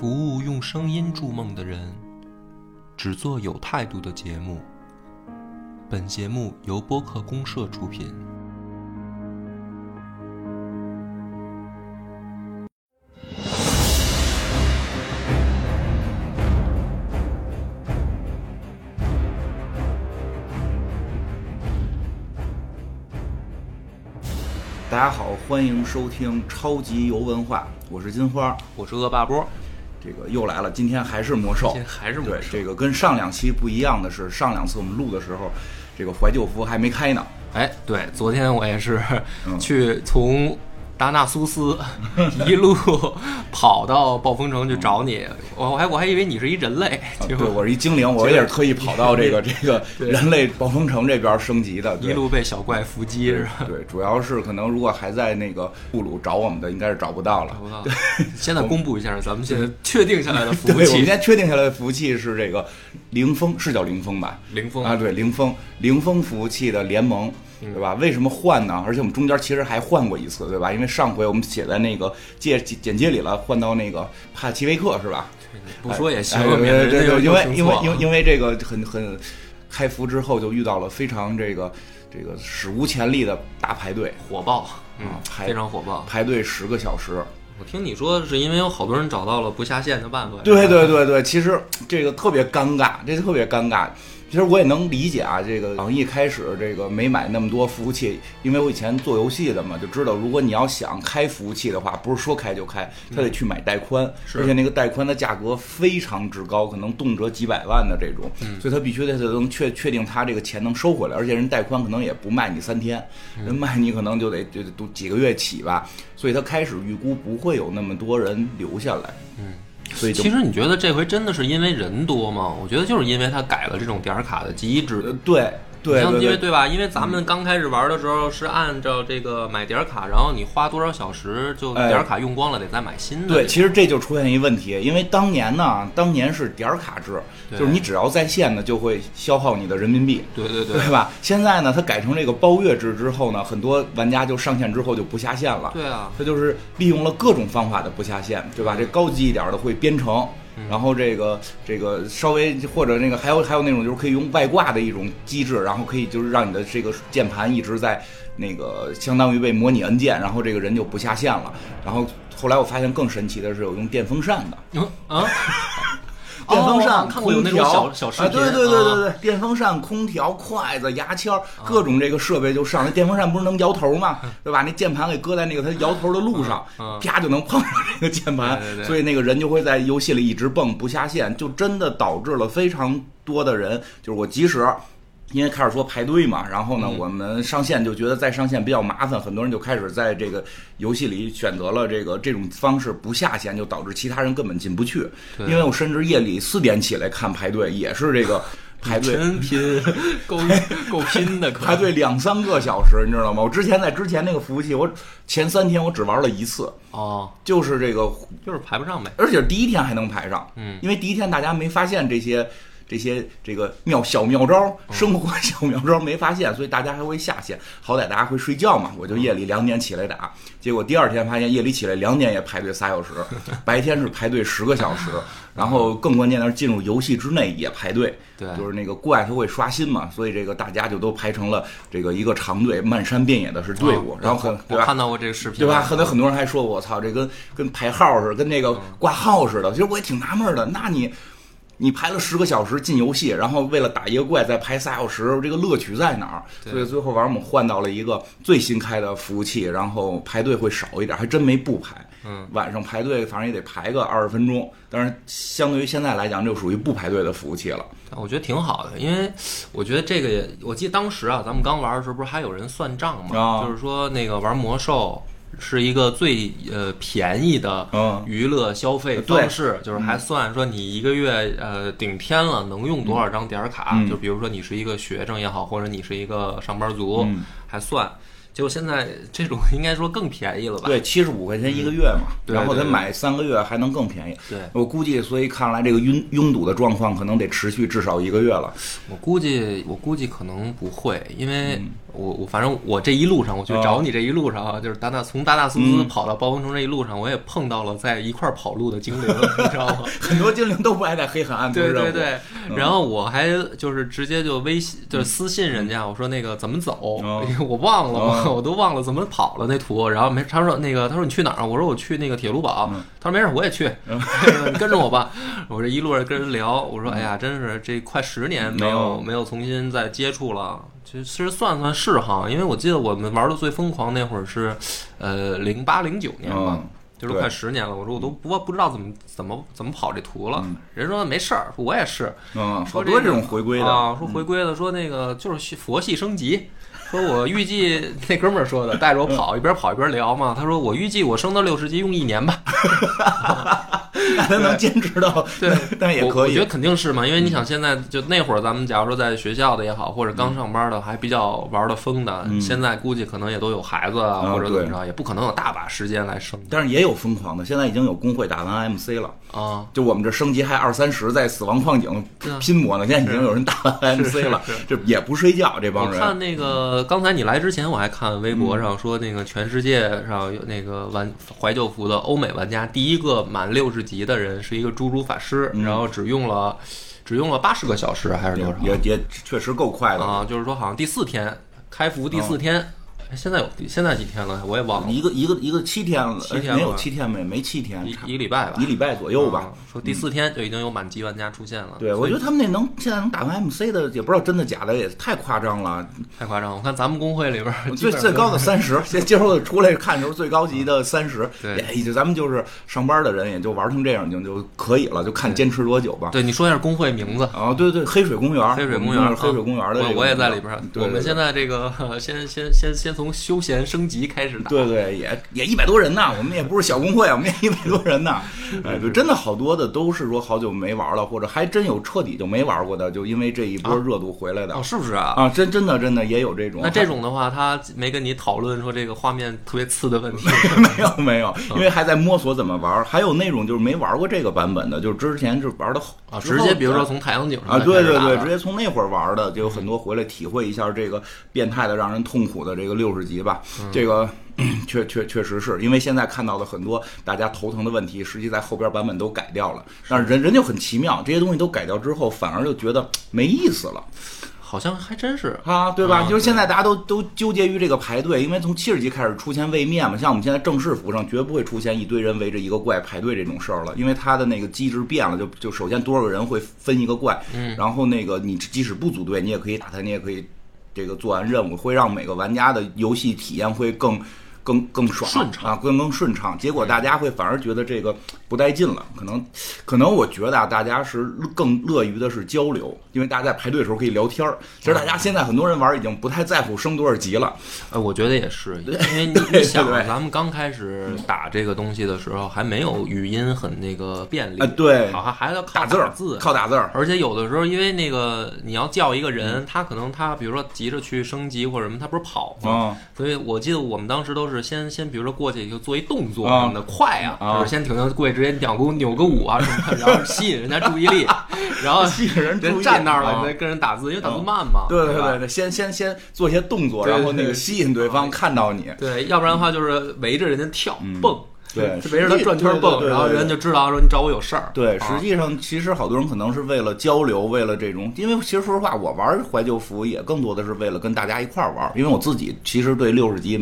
服务用声音筑梦的人，只做有态度的节目。本节目由播客公社出品。大家好，欢迎收听超级游文化，我是金花。我是恶霸波，这个又来了，今天还是魔兽，今天还是魔对兽这个跟上两期不一样的是，上两次我们录的时候，这个怀旧服还没开呢。哎，对，昨天我也是嗯。去从达纳苏斯 一路跑到暴风城去找你，我我还我还以为你是一人类，结果我是一精灵，我也是特意跑到这个这个 人类暴风城这边升级的。一路被小怪伏击是吧？对，主要是可能如果还在那个布鲁找我们的，应该是找不到了找。不到。现在公布一下咱们现在确定下来的服务对，我们现器，在确定下来的服务器是这个凌风，是叫凌风吧？凌风啊，对，凌风凌风服务器的联盟，嗯对吧？为什么换呢？而且我们中间其实还换过一次，对吧？因为上回我们写在那个介简介里了，换到那个帕奇维克是吧？不说也行因为因为因为因为这个很很开服之后就遇到了非常这个这个史无前例的大排队，火爆，嗯啊，排非常火爆。排队十个小时。我听你说是因为有好多人找到了不下线的办法。对对对对，其实这个特别尴尬，这特别尴尬。其实我也能理解啊，这个网易开始这个没买那么多服务器，因为我以前做游戏的嘛，就知道如果你要想开服务器的话，不是说开就开，他得去买带宽，而且那个带宽的价格非常之高，可能动辄几百万的这种，所以他必须得能确确定他这个钱能收回来，而且人带宽可能也不卖你三天，人卖你可能就得就得都几个月起吧，所以他开始预估不会有那么多人留下来，嗯，所以其实你觉得这回真的是因为人多吗？我觉得就是因为他改了这种点儿卡的机制。呃对对。因为对吧？因为咱们刚开始玩的时候是按照这个买点儿卡，然后你花多少小时就哎点儿卡用光了，得再买新的。对，其实这就出现一问题，因为当年呢，当年是点儿卡制，就是你只要在线呢，就会消耗你的人民币，对对对对吧？现在呢，它改成这个包月制之后呢，很多玩家就上线之后就不下线了。对啊，它就是利用了各种方法的不下线，对吧？这高级一点的会编程，然后这个这个稍微或者那个还有还有那种就是可以用外挂的一种机制，然后可以就是让你的这个键盘一直在那个相当于被模拟按键，然后这个人就不下线了。然后后来我发现更神奇的是有用电风扇的，嗯啊，电风扇、哦看过有那种空调小小视啊，频，对对对对啊，对，电风扇、空调、筷子、牙签儿，各种这个设备就上。那电风扇不是能摇头吗？对吧？那键盘给搁在那个它摇头的路上啪就能碰上这个键盘所以那个人就会在游戏里一直蹦不下线，就真的导致了非常多的人，就是我即使。因为开始说排队嘛，然后呢，嗯我们上线就觉得再上线比较麻烦，很多人就开始在这个游戏里选择了这个这种方式不下线，就导致其他人根本进不去。因为我甚至夜里四点起来看排队，也是这个 排队真拼，够够拼的，可排队两三个小时，你知道吗？我之前在之前那个服务器，我前三天我只玩了一次，哦，就是这个，就是排不上呗。而且第一天还能排上，嗯，因为第一天大家没发现这些。这些这个妙小妙招，生活小妙招没发现，所以大家还会下线。好歹大家会睡觉嘛，我就夜里两点起来打。结果第二天发现夜里起来两点也排队仨小时，白天是排队十个小时。然后更关键的是进入游戏之内也排队，对就是那个怪它会刷新嘛，所以这个大家就都排成了这个一个长队，漫山遍野的是队伍，哦然后很对吧？我看到过这个视频，对吧？很多很多人还说我操，这跟跟排号似的，跟那个挂号似的。其实我也挺纳闷的，那你你排了十个小时进游戏，然后为了打一个怪再排仨小时，这个乐趣在哪儿？所以最后玩我们换到了一个最新开的服务器，然后排队会少一点，还真没不排。嗯，晚上排队反正也得排个二十分钟，但是相对于现在来讲，就属于不排队的服务器了。我觉得挺好的，因为我觉得这个也，我记得当时啊，咱们刚玩的时候，不是还有人算账吗？啊就是说那个玩魔兽是一个最呃便宜的嗯娱乐消费方式，就是还算说你一个月呃顶天了能用多少张点卡，嗯就比如说你是一个学生也好，或者你是一个上班族，嗯还算。结果现在这种应该说更便宜了吧？对，七十五块钱一个月嘛，对然后他买三个月还能更便宜。对我估计，所以看来这个拥拥堵的状况可能得持续至少一个月了。我估计，我估计可能不会，因为我我反正我这一路上，我去找你这一路上啊，就是达纳从达纳苏斯跑到暴风城这一路上，我也碰到了在一块儿跑路的精灵，你知道吗？很多精灵都不爱在黑海岸做对。对对，然后我还就是直接就微信就是私信人家，我说那个怎么走，哦 我忘了 我都忘了怎么跑了那图。然后没他说那个他说你去哪儿啊？我说我去那个铁路堡。他说没事，我也去，你跟着我吧。我这一路上跟人聊，我说哎呀，真是这快十年没有哦没有重新再接触了。其实算算是哈，因为我记得我们玩的最疯狂那会儿是，呃，零八零九年吧。嗯就是快十年了，我说我都不不知道怎么怎么怎么跑这图了。嗯人说没事儿，说我也是，嗯，好说多这种回归的。啊，说回归的，说那个就是佛系升级。说我预计那哥们儿说的，带着我跑，一边跑一边聊嘛。他说我预计我升到六十级用一年吧。那他能坚持到，对，但 也可以。我我觉得肯定是嘛，因为你想现在就那会儿咱们假如说在学校的也好，或者刚上班的还比较玩的疯的，现在估计可能也都有孩子啊，啊或者怎么着，也不可能有大把时间来升但是也有疯狂的，现在已经有工会打完 MC 了。啊。就我们这升级还二三十，在死亡矿井拼搏呢，现在已经有人打完 MC 了是是，这也不睡觉，这帮人。看那个刚才你来之前，我还看微博上说，那个全世界上有那个玩怀旧服的欧美玩家，第一个满六十级的人是一个猪猪法师，然后只用了只用了八十个小时还是多少？也也确实够快的，啊，就是说好像第四天开服第四天，哎现在有现在几天了？我也忘了，一个一个一个七天了，七天没有七天没没七天，一一个礼拜吧，一礼拜左右吧啊。说第四天就已经有满级玩家出现了。对，我觉得他们那能现在能打完 MC 的，也不知道真的假的，也太夸张了。太夸张了。我看咱们工会里边儿最最高的三十，现今儿我出来看的时候，最高级的三十，对也就咱们就是上班的人，也就玩成这样，已经就可以了，就看坚持多久吧。对你说一下工会名字。啊，对对，黑水公园，黑水公园黑水公园的这个我我也在里边我们现在这个 先先先先从休闲升级开始打。对对，也也一百多人呢，我们也不是小工会啊，我们也一百多人呢。哎，就，真的好多的都是说好久没玩了，或者还真有彻底就没玩过的，就因为这一波热度回来的哦，是不是啊？啊，真真的真的也有这种。那这种的话，他没跟你讨论说这个画面特别次的问题。没有没有，因为还在摸索怎么玩。还有那种就是没玩过这个版本的，就是之前就玩的啊，直接比如说从太阳井上啊，对对对，直接从那会儿玩的，就有很多回来体会一下这个变态的、让人痛苦的这个六十级吧。这个 确确确实是因为现在看到的很多大家头疼的问题，实际在后边版本都改掉了。但是人人就很奇妙，这些东西都改掉之后，反而就觉得没意思了。好像还真是。啊，对吧？啊就是现在大家都都纠结于这个排队，因为从七十级开始出现位面嘛，像我们现在正式服上绝不会出现一堆人围着一个怪排队这种事儿了，因为它的那个机制变了，就就首先多少个人会分一个怪，嗯，然后那个你即使不组队，你也可以打他，你也可以这个做完任务，会让每个玩家的游戏体验会更。更更爽顺畅啊，更更顺畅。结果大家会反而觉得这个不带劲了，可能可能我觉得啊，大家是更乐于的是交流，因为大家在排队的时候可以聊天儿。其实大家现在很多人玩已经不太在乎升多少级了，呃，我觉得也是，因为你你想啊，咱们刚开始打这个东西的时候，还没有语音很那个便利啊，对，好像还要靠打字儿，字，靠打字儿，而且有的时候，因为那个你要叫一个嗯人，他可能他比如说急着去升级或者什么，他不是跑吗？啊所以我记得我们当时都是先先比如说过去就做一动作啊什么的，快啊，啊就是先停停过去直接扭个扭个舞啊什么的，然后吸引人家注意力，然后吸引人站那儿了，再跟人打字，因为打字慢嘛，对对对对，先先先做一些动作，然后那个吸引对方看到你。对，要不然的话就是围着人家跳蹦，嗯对就围着他转圈蹦，然后人就知道说你找我有事儿。对，啊实际上其实好多人可能是为了交流，为了这种，因为其实说实话，我玩怀旧服也更多的是为了跟大家一块儿玩，因为我自己其实对六十级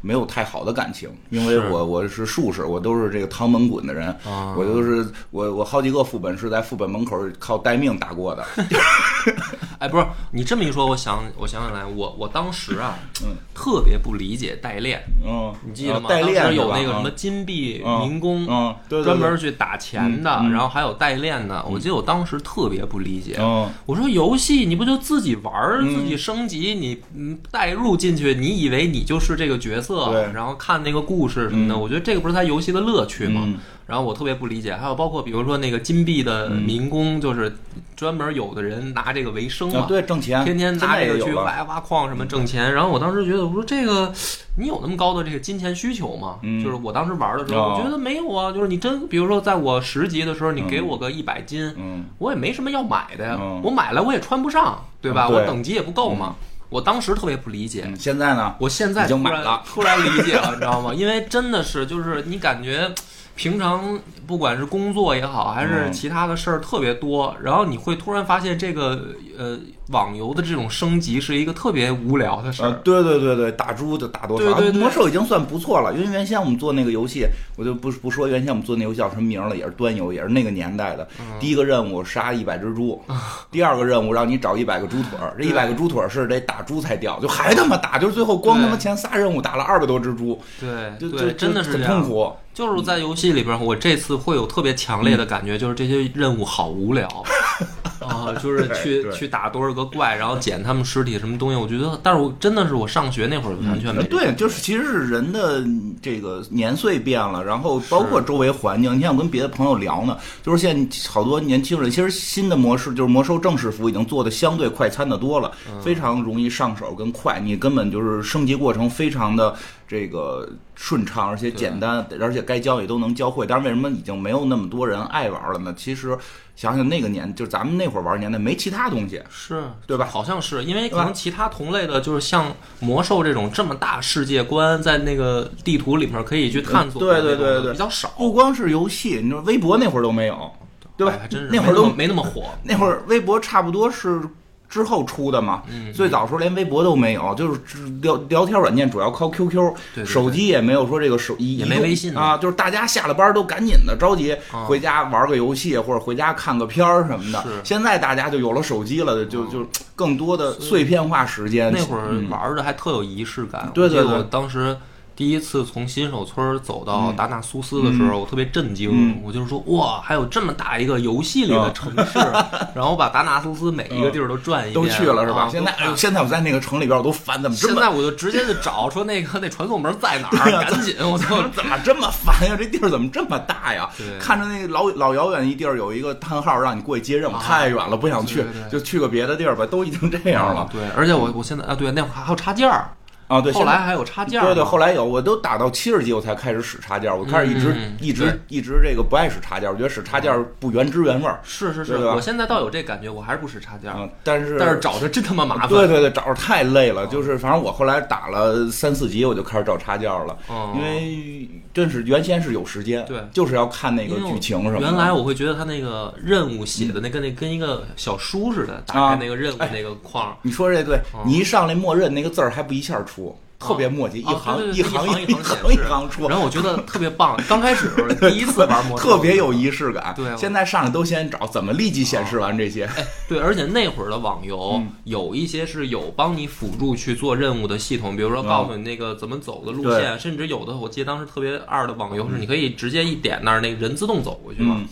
没有太好的感情，因为是我我是术士，我都是这个唐门滚的人，啊。我就是我我好几个副本是在副本门口靠待命打过的，哎，不是你这么一说，我想我想起来，我我当时啊，嗯特别不理解代练，嗯，你记得吗？代练当时有那个什么嗯金币嗯民工，专门去打钱的，然后还有代练的。我记得我当时特别不理解，嗯我说游戏你不就自己玩自己升级，你嗯代入进去，你以为你就是这个角色，然后看那个故事什么的，嗯我觉得这个不是他游戏的乐趣吗？嗯然后我特别不理解，还有包括比如说那个金币的民工，就是专门有的人拿这个为生嘛，啊，对，挣钱，天天拿这个去挖挖矿什么挣钱。然后我当时觉得，我说这个你有那么高的这个金钱需求吗？嗯就是我当时玩的时候，哦我觉得没有啊。就是你真，比如说在我十级的时候，你给我个一百金，嗯我也没什么要买的呀，嗯我买来我也穿不上，对吧？我等级也不够嘛。我当时特别不理解，嗯，现在呢？我现在已经买了突然理解了，你知道吗？因为真的是，就是你感觉平常不管是工作也好，还是嗯其他的事儿特别多，然后你会突然发现这个呃网游的这种升级是一个特别无聊的事呃，儿。对对对对，打猪就打多少？对对对魔兽已经算不错了，因为原先我们做那个游戏，我就不不说原先我们做那游戏叫什么名了，也是端游，也是那个年代的。嗯第一个任务杀一百只猪，第二个任务让你找一百个猪腿儿，这一百个猪腿儿是得打猪才掉，就还他妈打，就是最后光他妈前仨任务打了二百多只猪，对就就对，真的是很痛。苦。就是在游戏里边，我这次会有特别强烈的感觉，就是这些任务好无聊 啊，就是去去打多少个怪，然后捡他们尸体什么东西。我觉得，但是我真的是我上学那会儿完全没嗯对，就是其实是人的这个年岁变了，然后包括周围环境。你像我跟别的朋友聊呢，就是现在好多年轻人，其实新的模式就是魔兽正式服已经做的相对快餐的多了，嗯非常容易上手跟快，你根本就是升级过程非常的这个顺畅，而且简单，而且该教也都能教会。但是为什么已经没有那么多人爱玩了呢？其实想想那个年，就是咱们那会儿玩年代没其他东西，是。对吧？好像是因为可能其他同类的，就是像魔兽这种这么大世界观，在那个地图里面可以去探索对对对对。比较少，不光是游戏，你说微博那会儿都没有，对吧？哎还真是那会儿都没那么火。那会儿微博差不多是之后出的嘛，嗯最早时候连微博都没有，就是只聊聊天软件主要靠 QQ，对对手机也没有说这个手一也没微信啊，就是大家下了班都赶紧的着急啊。回家玩个游戏或者回家看个片儿什么的。现在大家就有了手机了，就就更多的碎片化时间。那会儿嗯。玩的还特有仪式感。对对对。当时第一次从新手村走到达纳苏斯的时候，我特别震惊。嗯我就是说，哇，还有这么大一个游戏里的城市，然后把达纳苏斯每一个地儿都转一遍，都去了是吧？啊现在现在我在那个城里边我都烦，怎么这么现在我就直接就找说那个那传送门在哪儿，啊赶紧我操！怎么这么烦呀？这地儿怎么这么大呀？看着那老老遥远一地儿有一个叹号，让你过去接任务，啊太远了，不想去对对，对就去个别的地儿吧。都已经这样了对，而且我我现在啊，对，那会儿还有插件儿，啊！对，后来还有插件儿，对对，后来有，我都打到七十级我才开始使插件，我开始一直嗯一直一直这个不爱使插件，我觉得使插件不原汁原味儿。是是是，我现在倒有这感觉，我还是不使插件儿，嗯，但是但是找着真他妈麻烦。对对对，找着太累了。就是反正我后来打了三四级，我就开始找插件了，哦因为真是原先是有时间，对就是要看那个剧情什么。原来我会觉得他那个任务写的那跟那跟一个小书似的，打啊开那个任务哎那个框，你说这对，嗯你一上来默认那个字儿还不一下出，特别墨迹，一哦行一行一行行显示一行出，然后我觉得特别棒。刚开始 第一次玩魔兽，特别有仪式感。对现在上来都先找怎么立即显示完这些。哎，对，而且那会儿的网游、嗯有一些是有帮你辅助去做任务的系统，比如说嗯告诉你那个怎么走的路线，甚至有的我记得当时特别二的网游是你可以直接一点那儿，那人自动走过去嘛。嗯，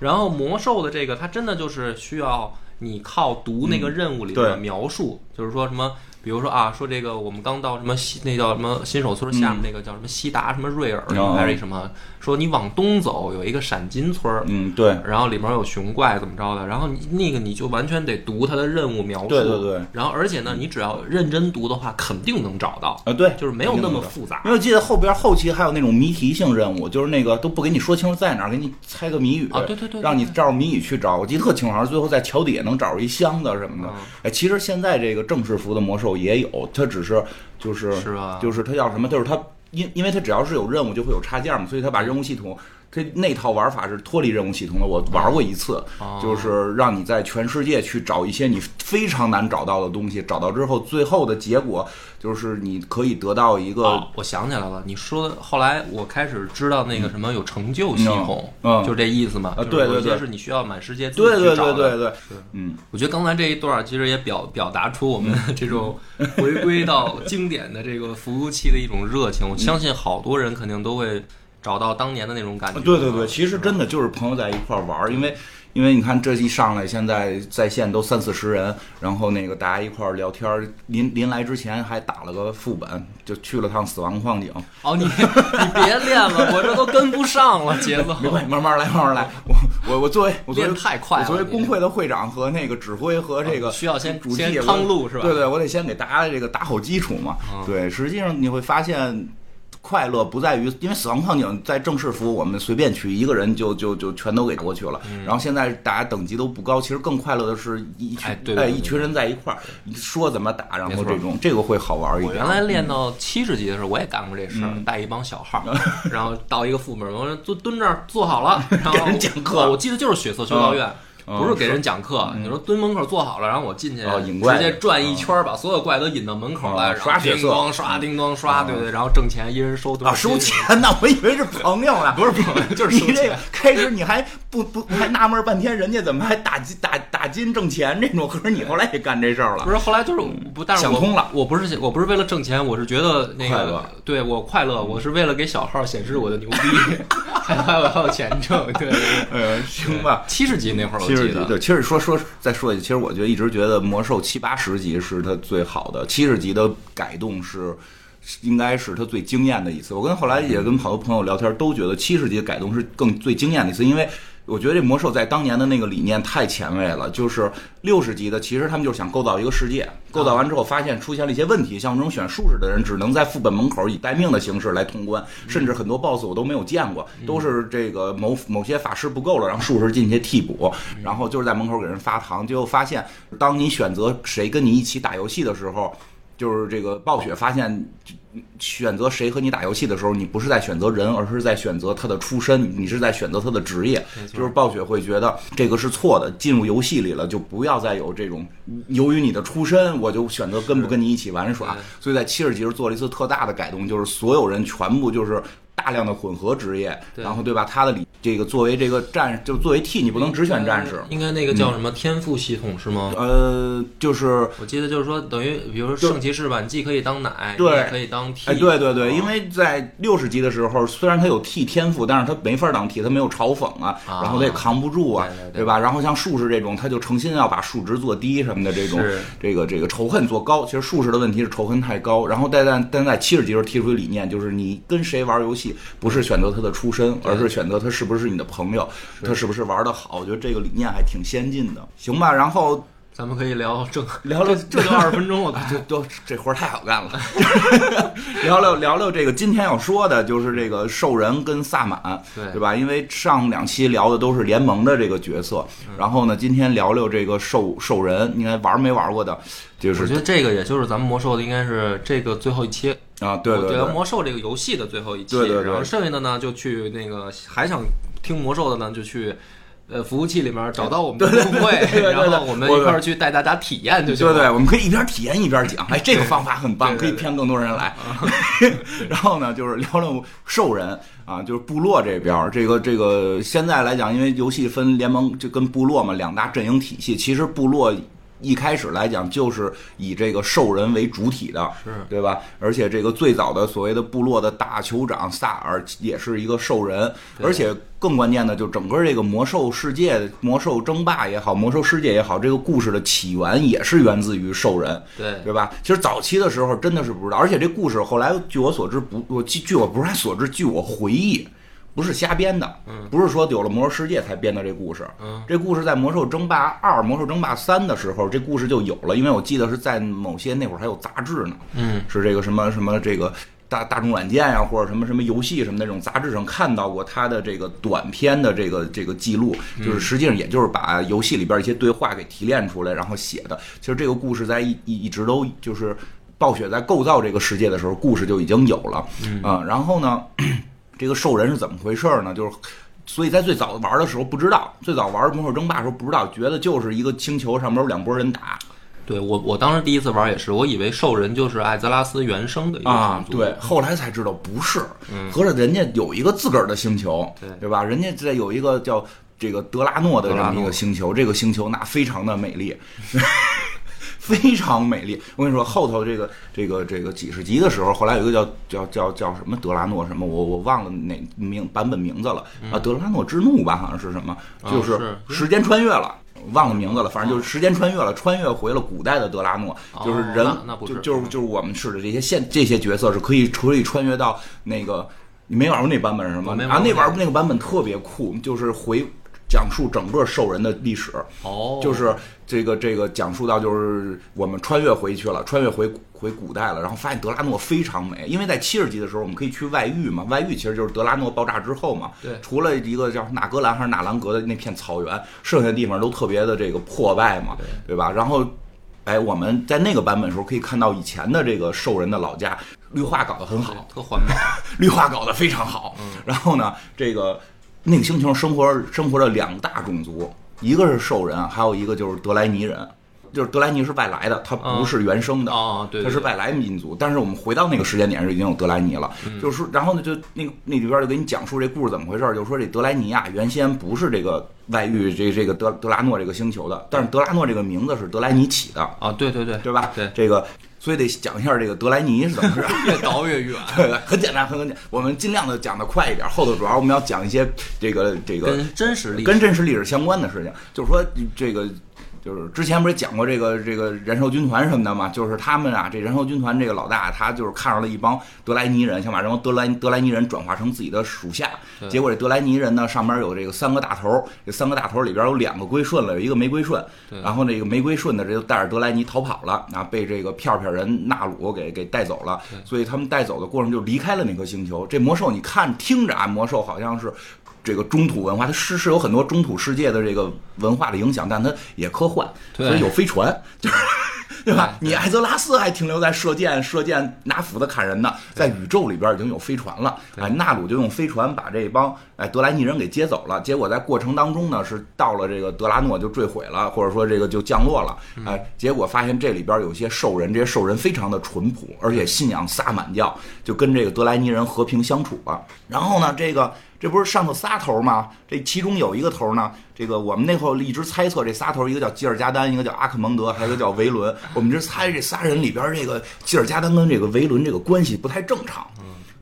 然后魔兽的这个，它真的就是需要你靠读那个任务里的描述，就是说什么，比如说啊，说这个我们刚到什么西，那叫什么新手村下面那个叫什么西达什么瑞尔，哦。还是什么，说你往东走有一个闪金村儿。嗯，对，然后里面有熊怪怎么着的，然后你那个你就完全得读它的任务描述，对对对。然后而且呢，你只要认真读的话，肯定能找到，啊，对，就是没有那么复杂。因。为我记得后边后期还有那种谜题性任务，就是那个都不给你说清楚在哪儿，给你猜个谜语啊对对对对让你照着谜语去找。我记得特清楚，好像最后在桥底下能找着一箱子什么的。嗯。哎，其实现在这个正式服的魔兽也有，他只是就是是吧就是他要什么？就是他因因为他只要是有任务就会有插件嘛，所以他把任务系统。它那套玩法是脱离任务系统的，我玩过一次，哦就是让你在全世界去找一些你非常难找到的东西，找到之后，最后的结果就是你可以得到一个哦，我想起来了，你说的后来我开始知道那个什么有成就系统，嗯嗯就这意思嘛。啊对对对是你需要满世界对对。对对对，嗯，我觉得刚才这一段其实也表表达出我们这种回归到经典的这个服务器的一种热情。我相信好多人肯定都会找到当年的那种感觉。对对对，其实真的就是朋友在一块儿玩儿，因为因为你看这一上来，现在在线都三四十人，然后那个大家一块儿聊天儿，临临来之前还打了个副本，就去了趟死亡矿井。哦，你 你别练了，我这都跟不上了 节奏。没关系，慢慢来，慢慢来。我我我作为我作为太快了我作为工会的会长和那个指挥和这个需要先主先题趟路是吧对对，我得先给大家这个打好基础嘛。嗯对，实际上你会发现。快乐不在于，因为死亡矿井在正式服，我们随便去一个人就就就全都给过去了。然后现在大家等级都不高，其实更快乐的是一群哎一群人在一块儿，说怎么打，然后这种这个会好玩一点。我原来练到七十级的时候，我也干过这事儿，嗯带一帮小号，然后到一个副本，我说蹲蹲这儿坐好了，然后给人讲课我记得就是血色修道院。嗯不是给人讲课，你说蹲门口坐好了，然后我进去哦引怪直接转一圈儿，把所有怪都引到门口来，刷血色咣刷叮咣刷，对对，然后挣钱，一人收多啊，少收钱呢？我以为是朋友呢，不是朋友 就是收你这个钱开始你还不不还纳闷半天，人家怎么还打金打打金挣钱这种？可是你后来也干这事儿了不。是，后来就是不，但是想通了我不是我不是为了挣钱，我是觉得那个对我快乐，我是为了给小号显示我的牛逼，还还有还有钱挣，对行吧。七十级那会儿我记得，七十级对，其实说说再说一句，其实我觉得一直觉得魔兽七八十级是它最好的，七十级的改动是应该是它最惊艳的一次。我跟后来也跟好多朋友聊天，都觉得七十级的改动是更最惊艳的一次，因为。我觉得这魔兽在当年的那个理念太前卫了，就是六十级的，其实他们就是想构造一个世界，构造完之后发现出现了一些问题，像这种选术士的人只能在副本门口以待命的形式来通关，甚至很多 BOSS 我都没有见过，都是这个某某些法师不够了，让术士进去替补，然后就是在门口给人发糖，结果发现当你选择谁跟你一起打游戏的时候，就是这个暴雪发现。选择谁和你打游戏的时候，你不是在选择人，而是在选择他的出身，你是在选择他的职业。就是暴雪会觉得这个是错的，进入游戏里了就不要再有这种由于你的出身，我就选择跟不跟你一起玩耍。所以在七十级时做了一次特大的改动，就是所有人全部就是。大量的混合职业，然后对吧？他的理这个作为这个战，就作为 T，你不能只选战士。应该那个叫什么天赋系统是吗？呃，就是我记得就是说，等于比如说圣骑士吧，你既可以当奶，对可以当 T。哎，对对对，哦因为在六十级的时候，虽然他有 T 天赋，但是他没法当 T，他没有嘲讽啊，啊然后他也扛不住啊，对吧？然后像术士这种，他就诚心要把数值做低什么的，这种这个这个仇恨做高。其实术士的问题是仇恨太高，然后但但但在七十级时候提出的理念就是，你跟谁玩游戏，不是选择他的出身，而是选择他是不是你的朋友，他是不是玩的好。我觉得这个理念还挺先进的，行吧？然后咱们可以聊正聊聊这就二十分钟，我 靠。这都这活儿太好干了。聊聊聊聊这个今天要说的就是这个兽人跟萨满，对对吧？因为上两期聊的都是联盟的这个角色，然后呢，今天聊聊这个兽兽人，应该玩没玩过的，就是我觉得这个也就是咱们魔兽的，应该是这个最后一期，啊，对对对，魔兽这个游戏的最后一期。对对对然后剩下的呢，就去那个还想听魔兽的呢，就去。呃，服务器里面找到我们的优惠，对对对然后我们一块儿去带大家体验就行了。对对，我们可以一边体验一边讲，哎，这个方法很棒，可以骗更多人来。然后呢，就是聊聊兽人啊，就是部落这边儿，这个这个现在来讲，因为游戏分联盟就跟部落嘛，两大阵营体系，其实部落。一开始来讲，就是以这个兽人为主体的，是对吧？而且这个最早的所谓的部落的大酋长萨尔也是一个兽人，而且更关键的，就整个这个魔兽世界、魔兽争霸也好，魔兽世界也好，这个故事的起源也是源自于兽人，对对吧？其实早期的时候真的是不知道，而且这故事后来据我所知不，我据据我不是所知，据我回忆。不是瞎编的，不是说有了魔兽世界才编的这故事。嗯这故事在魔兽争霸二、魔兽争霸三的时候，这故事就有了，因为我记得是在某些那会儿还有杂志呢，嗯，是这个什么什么这个大大众软件呀、或者什么什么游戏什么那种杂志上看到过他的这个短篇的这个这个记录，就是实际上也就是把游戏里边一些对话给提炼出来，然后写的。其实这个故事在一一一直都就是暴雪在构造这个世界的时候，故事就已经有了，嗯、然后呢，这个兽人是怎么回事呢？就是。所以在最早玩的时候不知道，最早玩魔兽争霸的时候不知道，觉得就是一个星球上面有两拨人打对我我当时第一次玩也是，我以为兽人就是艾泽拉斯原生的一个啊种，族。对，后来才知道不是，合着人家有一个自个儿的星球，对对吧？人家这有一个叫这个德拉诺的这么一个星球，这个星球那非常的美丽。非常美丽，我跟你说，后头这个这个这个几十集的时候，后来有一个叫叫叫叫什么德拉诺什么，我我忘了哪名版本名字了。啊，德拉诺之怒吧，好像是什么，哦就是时间穿越了。忘了名字了，反正就是时间穿越了，穿越回了古代的德拉诺，哦就是人那那不就是。就是就是我们是的这些现这些角色是可以可以穿越到那个，你没玩过那版本是吗？啊，过那玩那个版本特别酷，就是回讲述整个兽人的历史，哦，就是这个这个讲述到就是我们穿越回去了，穿越回回古代了，然后发现德拉诺非常美，因为在七十集的时候我们可以去外域嘛，外域其实就是德拉诺爆炸之后嘛，对除了一个叫纳格兰还是纳兰格的那片草原，剩下的地方都特别的这个破败嘛，对吧？然后。哎，我们在那个版本的时候可以看到以前的这个兽人的老家，绿化搞得很好，特环保。绿化搞得非常好。然后呢，这个那个星球生活生活着两大种族，一个是兽人，还有一个就是德莱尼人。就是德莱尼是外来的，他不是原生的，他是外来民族。但是我们回到那个时间点是已经有德莱尼了，就是说，然后呢，就那个那里边就给你讲述这故事怎么回事，就是说这德莱尼啊，原先不是这个外域这这个德德拉诺这个星球的，但是德拉诺这个名字是德莱尼起的啊，对对对，对吧？对，这个所以得讲一下这个德莱尼是怎么回事，越倒越远，对，很简单，很简单，我们尽量的讲的快一点，后头主要我们要讲一些这个这个跟真实历史跟真实历史相关的事情，就是说这个。就是之前不是讲过这个这个燃烧军团什么的嘛？就是他们啊，这燃烧军团这个老大，他就是看上了一帮德莱尼人，想把这帮德莱德莱尼人转化成自己的属下。结果这德莱尼人呢，上面有这个三个大头，这三个大头里边有两个归顺了，有一个没归顺。然后那个没归顺的，这就带着德莱尼逃跑了，啊，被这个片片人纳鲁给给带走了。所以他们带走的过程就离开了那颗星球。这魔兽，你看听着啊，魔兽好像是。这个中土文化，它是是有很多中土世界的这个文化的影响，但它也科幻，所以有飞船，就是对吧？你艾泽拉斯还停留在射箭、射箭拿斧子砍人呢，在宇宙里边已经有飞船了。哎，纳鲁就用飞船把这帮哎德莱尼人给接走了。结果在过程当中呢，是到了这个德拉诺就坠毁了，或者说这个就降落了。哎，结果发现这里边有些兽人，这些兽人非常的淳朴，而且信仰萨满教，就跟这个德莱尼人和平相处了。然后呢，这个。这不是上头仨头吗？这其中有一个头呢，这个我们那会儿一直猜测这仨头，一个叫吉尔加丹，一个叫阿克蒙德，还有一个叫维伦。我们这猜这仨人里边，这个吉尔加丹跟这个维伦这个关系不太正常。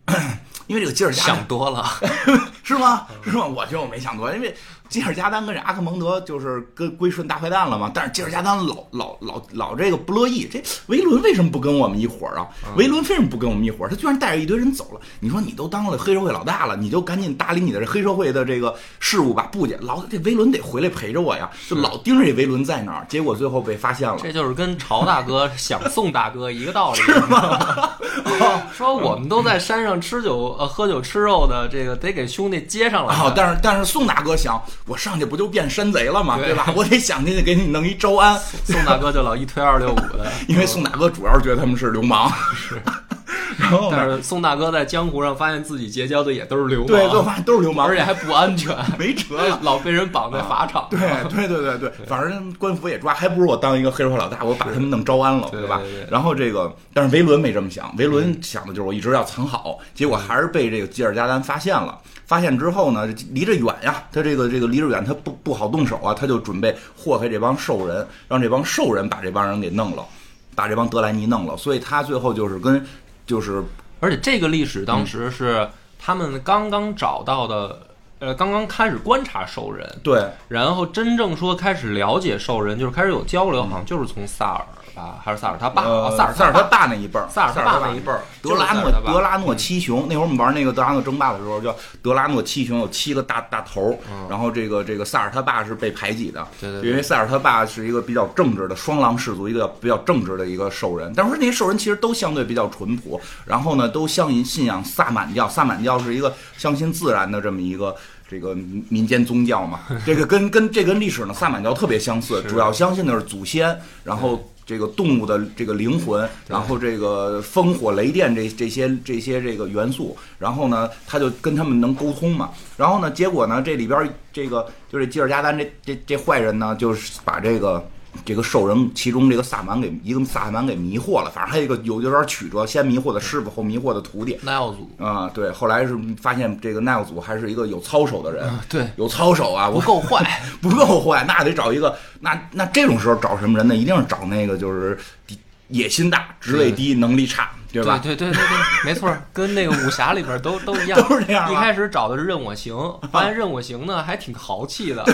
因为这个吉尔加想多了，是吗？是吗？我觉得我没想多，因为。吉尔加丹跟这阿克蒙德就是跟归顺大坏蛋了嘛？但是吉尔加丹老老老老这个不乐意，这维伦为什么不跟我们一伙儿啊？维伦为什么不跟我们一伙儿？他居然带着一堆人走了。你说你都当了黑社会老大了，你就赶紧搭理你的这黑社会的这个事务吧。不，老这维伦得回来陪着我呀，就老盯着这维伦在哪儿。结果最后被发现了。这就是跟曹大哥想宋大哥一个道理，是吗？说我们都在山上吃酒呃喝酒吃肉的，这个得给兄弟接上了。啊，但是但是宋大哥想。我上去不就变山贼了吗？对吧？我得想进去给你弄一招安。宋大哥就老一推二六五的，因为宋大哥主要觉得他们是流氓。是。然后，但是宋大哥在江湖上发现自己结交的也都是流氓，对，都发现都是流氓，而且还不安全，没辙，老被人绑在法场。对，对，对，对，对，反正官府也抓，还不如我当一个黑社会老大，我把他们弄招安了，对吧？然后这个，但是维伦没这么想，维伦想的就是我一直要藏好，结果还是被这个吉尔加丹发现了。发现之后呢，离着远呀，他这个这个离着远，他不不好动手啊，他就准备祸害这帮兽人，让这帮兽人把这帮人给弄了，把这帮德莱尼弄了。所以他最后就是跟就是，而且这个历史当时是他们刚刚找到的，呃，刚刚开始观察兽人，对，然后真正说开始了解兽人，就是开始有交流，好像就是从萨尔。啊，还是萨尔他爸，萨尔萨尔他爸那一辈儿，萨尔他爸那一辈儿，德拉诺德拉诺七雄。那会儿我们玩那个德拉诺争霸的时候，叫德拉诺七雄，有七个大大头。然后这个这个萨尔他爸是被排挤的，对对，因为萨尔他爸是一个比较正直的双狼氏族，一个比较正直的一个兽人。但是那些兽人其实都相对比较淳朴，然后呢，都相信信仰萨满教。萨满教是一个相信自然的这么一个这个民间宗教嘛。这个跟跟这跟历史呢，萨满教特别相似，主要相信的是祖先，然后。这个动物的这个灵魂，然后这个风火雷电这这些这些这个元素，然后呢，他就跟他们能沟通嘛。然后呢，结果呢，这里边这个就是吉尔加丹这这这坏人呢，就是把这个。这个兽人其中这个萨满给一个萨满给迷惑了，反正还有一个有有点曲折，先迷惑的师傅，后迷惑的徒弟。奈奥祖啊，对，后来是发现这个奈奥祖还是一个有操守的人，对，有操守啊，不够坏，不够坏，那得找一个，那那这种时候找什么人呢？一定是找那个就是野心大、职位低、能力差。对吧？对对对对对，没错，跟那个武侠里边都都一样，都是这样。一开始找的是任我行，发现任我行呢还挺豪气的，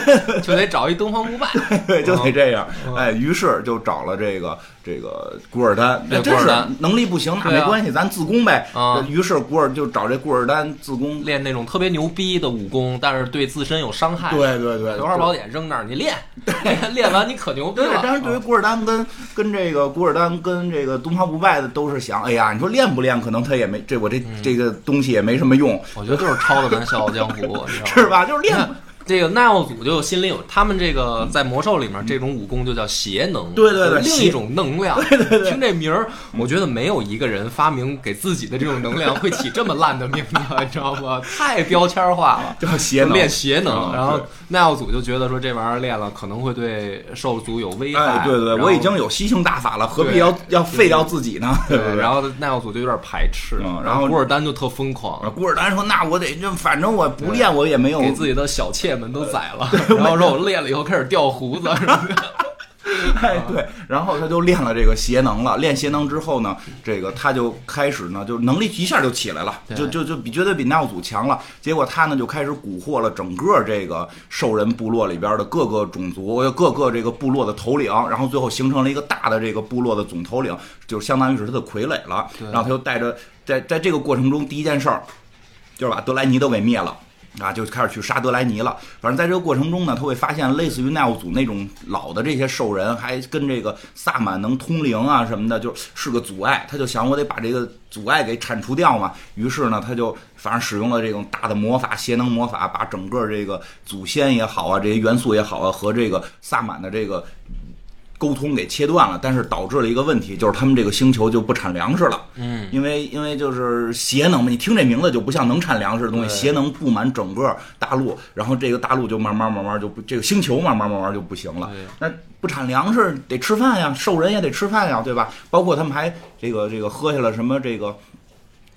就得找一东方不败，对，就得这样。哎，于是就找了这个这个古尔丹，对那真是古尔丹能力不行，那没关系，咱自宫呗。啊于是古尔就找这古尔丹自宫。练那种特别牛逼的武功，但是对自身有伤害。对对对，葵花宝典扔那儿，你练，练练完你可牛逼对，了。但是对于古尔丹跟跟这个古尔丹跟这个东方不败的都是想，哎呀，你说练不练，可能他也没这我这嗯这个东西也没什么用，我觉得就是抄的咱《笑傲江湖 》？是吧？就是练这个奈奥祖就心里有，他们这个在魔兽里面这种武功就叫邪能，对对对另一种能量。对对对，听这名儿，我觉得没有一个人发明给自己的这种能量会起这么烂的名字，你知道吗？太标签化了。叫邪能练邪能，嗯然后对奈奥祖就觉得说这玩意儿练了可能会对兽族有危害。哎，对对对，我已经有吸星大法了，何必要要废掉自己呢？对？然后奈奥祖就有点排斥，嗯然后古尔丹就特疯狂，啊古尔丹说：“那我得，就反正我不练，我也没有给自己的小妾们都宰了，然后说我练了以后开始掉胡子。哎，对，然后他就练了这个邪能了。练邪能之后呢，这个他就开始呢，就能力一下就起来了，就就就比绝对比纳奥祖强了。结果他呢就开始蛊惑了整个这个兽人部落里边的各个种族、各个这个部落的头领，然后最后形成了一个大的这个部落的总头领，就相当于是他的傀儡了。然后他就带着在在这个过程中，第一件事儿就是把德莱尼都给灭了。啊，就开始去杀德莱尼了。反正在这个过程中呢，他会发现类似于奈奥祖那种老的这些兽人，还跟这个萨满能通灵啊什么的，就是个阻碍。他就想，我得把这个阻碍给铲除掉嘛。于是呢，他就反正使用了这种大的魔法，邪能魔法，把整个这个祖先也好啊，这些元素也好啊，和这个萨满的这个。沟通给切断了，但是导致了一个问题，就是他们这个星球就不产粮食了。嗯，因为因为就是邪能嘛，你听这名字就不像能产粮食的东西，邪能布满整个大陆，然后这个大陆就慢慢慢慢就不，这个星球慢慢慢慢就不行了。那不产粮食得吃饭呀，兽人也得吃饭呀，对吧？包括他们还这个这个喝下了什么这个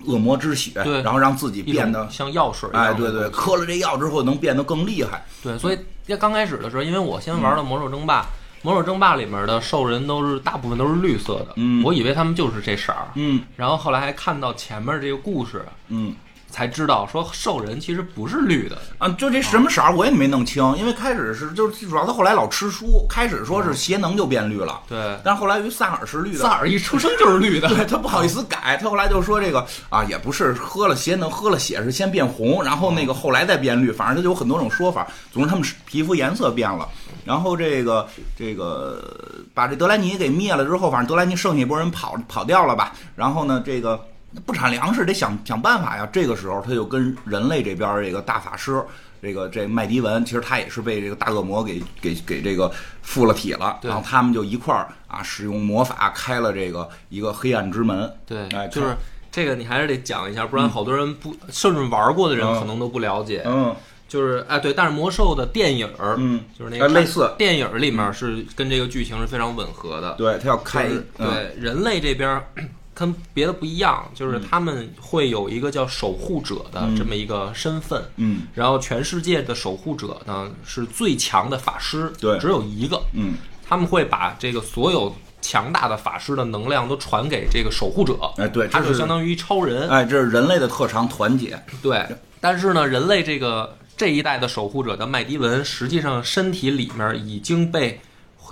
恶魔之血，对然后让自己变得。像药水哎，对对，东西喝了这药之后能变得更厉害。对，所以在刚开始的时候，因为我先玩了魔兽争霸，魔兽争霸里面的兽人都是大部分都是绿色的，嗯我以为他们就是这色儿，嗯然后后来还看到前面这个故事，嗯才知道说兽人其实不是绿的，啊，就这什么色儿我也没弄清，因为开始是就是主要他后来老吃书，开始说是邪能就变绿了，对，但是后来于萨尔是绿的，萨尔一出生就是绿的，对他不好意思改，他后来就说这个啊，也不是喝了邪能，喝了血是先变红，然后那个后来再变绿，反正他就有很多种说法。总之他们是皮肤颜色变了，然后这个这个把这德莱尼给灭了之后，反正德莱尼剩下一波人跑跑掉了吧，然后呢这个。不产粮食得想想办法呀。这个时候他就跟人类这边这个大法师，这个这麦迪文，其实他也是被这个大恶魔给给给这个附了体了。然后他们就一块儿啊，使用魔法开了这个一个黑暗之门。对哎，就是这个你还是得讲一下，不然好多人不，甚至玩过的人嗯可能都不了解。嗯就是哎，对，但是魔兽的电影儿，嗯，就是那个呃类似电影儿里面是跟这个剧情是非常吻合的。对他要开就是嗯对人类这边儿 跟别的不一样，就是他们会有一个叫守护者的这么一个身份。嗯然后全世界的守护者呢是最强的法师，对只有一个。嗯他们会把这个所有强大的法师的能量都传给这个守护者，哎对，他就是相当于超人。哎，这是人类的特长，团结。对，但是呢，人类这个这一代的守护者的麦迪文，实际上身体里面已经被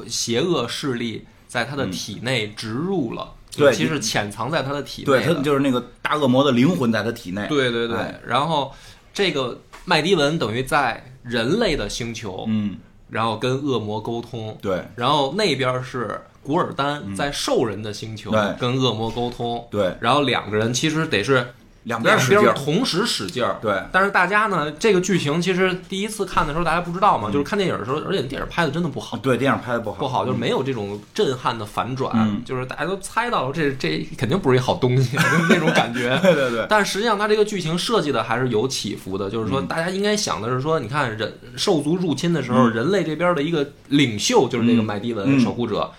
邪恶势力在他的体内植入了，对其实潜藏在他的体内对。他就是那个大恶魔的灵魂在他体内。对对对哎。然后这个麦迪文等于在人类的星球，嗯，然后跟恶魔沟通，对。然后那边是古尔丹在兽人的星球跟恶魔沟通，对，然后两个人其实得是两边两使劲同时使劲儿，对。但是大家呢，这个剧情其实第一次看的时候大家不知道嘛，就是看电影的时候，而且电影拍的真的不好。对，电影拍的不好，不好，就是没有这种震撼的反转，嗯。就是大家都猜到了这这肯定不是一好东西，就是那种感觉。对对对，但实际上，它这个剧情设计的还是有起伏的，就是说，嗯。大家应该想的是说，你看人兽族入侵的时候，人类这边的一个领袖就是这个麦迪文嗯。守护者，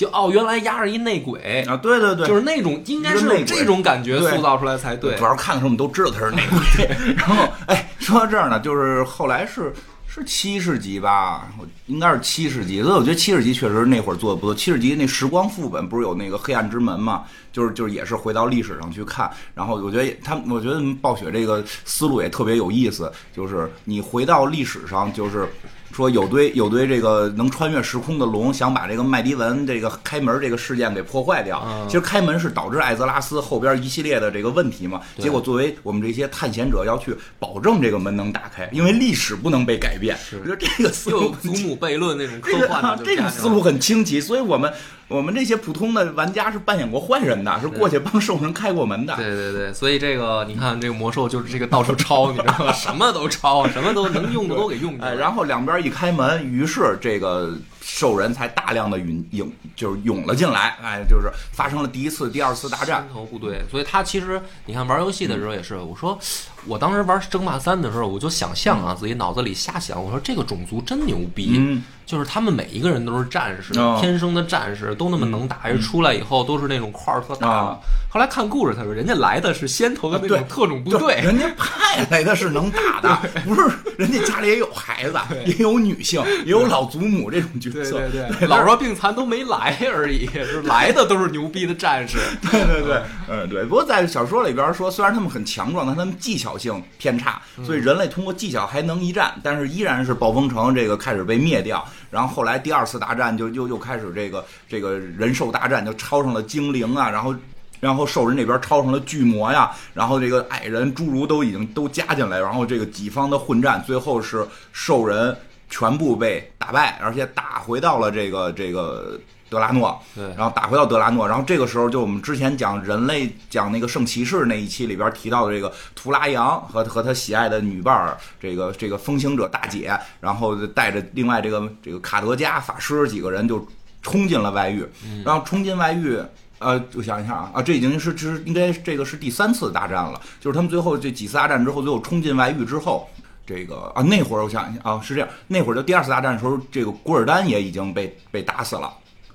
就哦，原来压着一内鬼，啊，对对对，就是那种应该是这种感觉塑造出来才对主。要是看的时候我们都知道他是内鬼。然后，哎，说到这儿呢，就是后来是是七十集吧，应该是七十集。所以我觉得七十集确实那会儿做的不错。七十集那时光副本不是有那个黑暗之门嘛？就是就是也是回到历史上去看。然后我觉得他，我觉得暴雪这个思路也特别有意思，就是你回到历史上，就是说有堆有堆这个能穿越时空的龙，想把这个麦迪文这个开门这个事件给破坏掉。嗯其实开门是导致艾泽拉斯后边一系列的这个问题嘛。结果作为我们这些探险者要去保证这个门能打开，因为历史不能被改变。我觉得这个思路祖母悖论那种 科这个幻的，就这种思路很清奇，所以我们我们这些普通的玩家是扮演过坏人的，是过去帮兽人开过门的。对对对，所以这个你看，这个魔兽就是这个到处抄，你知道吗？什么都抄，什么都能用的都给用进哎，然后两边一开门，于是这个兽人才大量的涌涌就是涌了进来，哎，就是发生了第一次、第二次大战。山。头部队，所以他其实你看玩游戏的时候也是，我说我当时玩争霸三的时候，我就想象啊，自己脑子里瞎想，我说这个种族真牛逼，嗯。就是他们每一个人都是战士，哦。天生的战士，都那么能打，一出来以后都是那种块儿特大。的。啊。后来看故事，他说人家来的是先头的那种特种部队，人家派来的是能打的，不是人家家里也有孩子，也有女性，也有老祖母这种角色。对对对，老弱病残都没来而已，是来的都是牛逼的战士。对对对，嗯对。不过在小说里边说，虽然他们很强壮，但他们技巧性偏差，所以人类通过技巧还能一战，但是依然是暴风城这个开始被灭掉。然后后来第二次大战就又又开始这个这个人兽大战，就超上了精灵啊，然后。然后兽人这边超上了巨魔呀，然后这个矮人、侏儒都已经都加进来，然后这个己方的混战，最后是兽人全部被打败，而且打回到了这个这个德拉诺。对然后打回到德拉诺，然后这个时候就我们之前讲人类讲那个圣骑士那一期里边提到的这个图拉扬和和他喜爱的女伴儿，这个这个风行者大姐，然后带着另外这个这个卡德加法师几个人就冲进了外域，然后冲进外域。呃，我想一下啊，啊，这已经是这是应该这个是第三次大战了，就是他们最后这几次大战之后，最后冲进外域之后，这个啊那会儿我想一下啊是这样，那会儿就第二次大战的时候，这个古尔丹也已经被被打死了，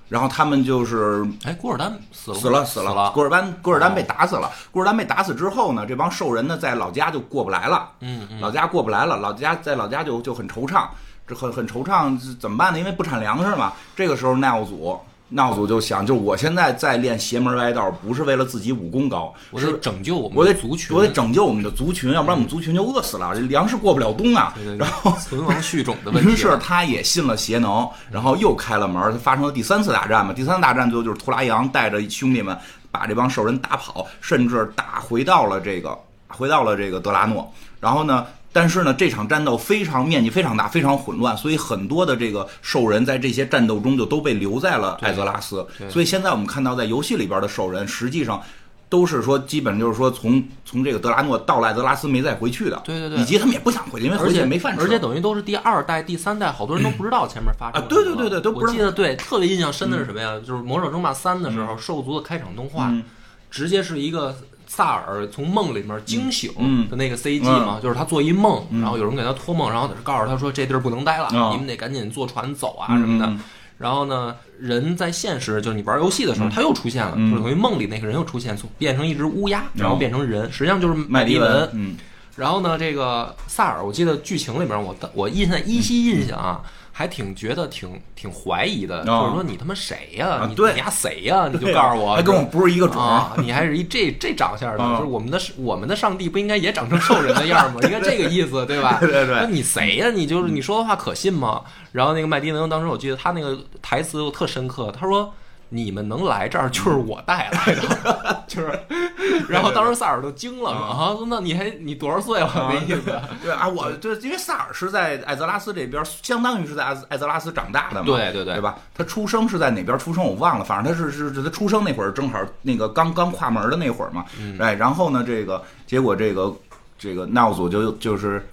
然后他们就是哎，古尔丹死了死了死死了古尔丹古尔丹被打死了。古尔丹被打死之后呢，这帮兽人呢在老家就过不来了，嗯嗯，老家过不来了，老家在老家就就很惆怅，这很很惆怅，怎么办呢？因为不产粮食嘛。这个时候奈奥祖。奈奥祖就想，就我现在在练邪门歪道，不是为了自己武功高，我得拯救我们我得的族群，我得拯救我们的族群，要不然我们族群就饿死了，这粮食过不了冬啊。对对对然后 存亡续种的问题。于是他也信了邪能，然后又开了门，他发生了第三次大战嘛。第三次大战最后就是图拉扬带着兄弟们把这帮兽人打跑，甚至打回到了这个回到了这个德拉诺。然后呢，但是呢，这场战斗非常面积非常大，非常混乱，所以很多的这个兽人在这些战斗中就都被留在了艾泽拉斯。所以现在我们看到在游戏里边的兽人，实际上。都是说，基本就是说从，从这个德拉诺到了艾泽拉斯没再回去的，对对对。以及他们也不想回去，因为回去而且没饭吃，而且等于都是第二代、第三代，好多人都不知道前面发生了啊对对对对都不知道。我记得对，特别印象深的是什么呀？就是《魔兽争霸三》的时候，兽族的开场动画嗯。直接是一个萨尔从梦里面惊醒嗯的那个 CG 嘛，就是他做一梦，然后有人给他托梦，然后告诉他说这地儿不能待了，啊你们得赶紧坐船走啊什么的。嗯。然后呢，人在现实，就是你玩游戏的时候，他又出现了，嗯。就是等于梦里那个人又出现，从变成一只乌鸦，然后变成人，实际上就是麦迪迪文。嗯，然后呢，这个萨尔，我记得剧情里面我我印象依稀印象啊，还挺觉得挺挺怀疑的，哦就是说你他妈谁呀、你你丫谁呀、你就告诉我，还跟我不是一个种。儿啊，你还是一这这长相的，啊。就是我们的我们的上帝不应该也长成兽人的样吗？应该这个意思，对吧？对对对。那你谁呀、你就是你说的话可信吗？然后那个麦迪能当时我记得他那个台词又特深刻，他说。你们能来这儿就是我带来的，就是，然后当时萨尔都惊了嘛，啊，那你还你多少岁了？那意思，对啊，我就，因为萨尔是在艾泽拉斯这边，相当于是在艾艾泽拉斯长大的嘛，对对对。对吧？他出生是在哪边出生我忘了，反正他是是是他出生那会儿正好那个刚刚跨门的那会儿嘛，嗯。哎，然后呢，这个结果这个这个纳奥祖就就是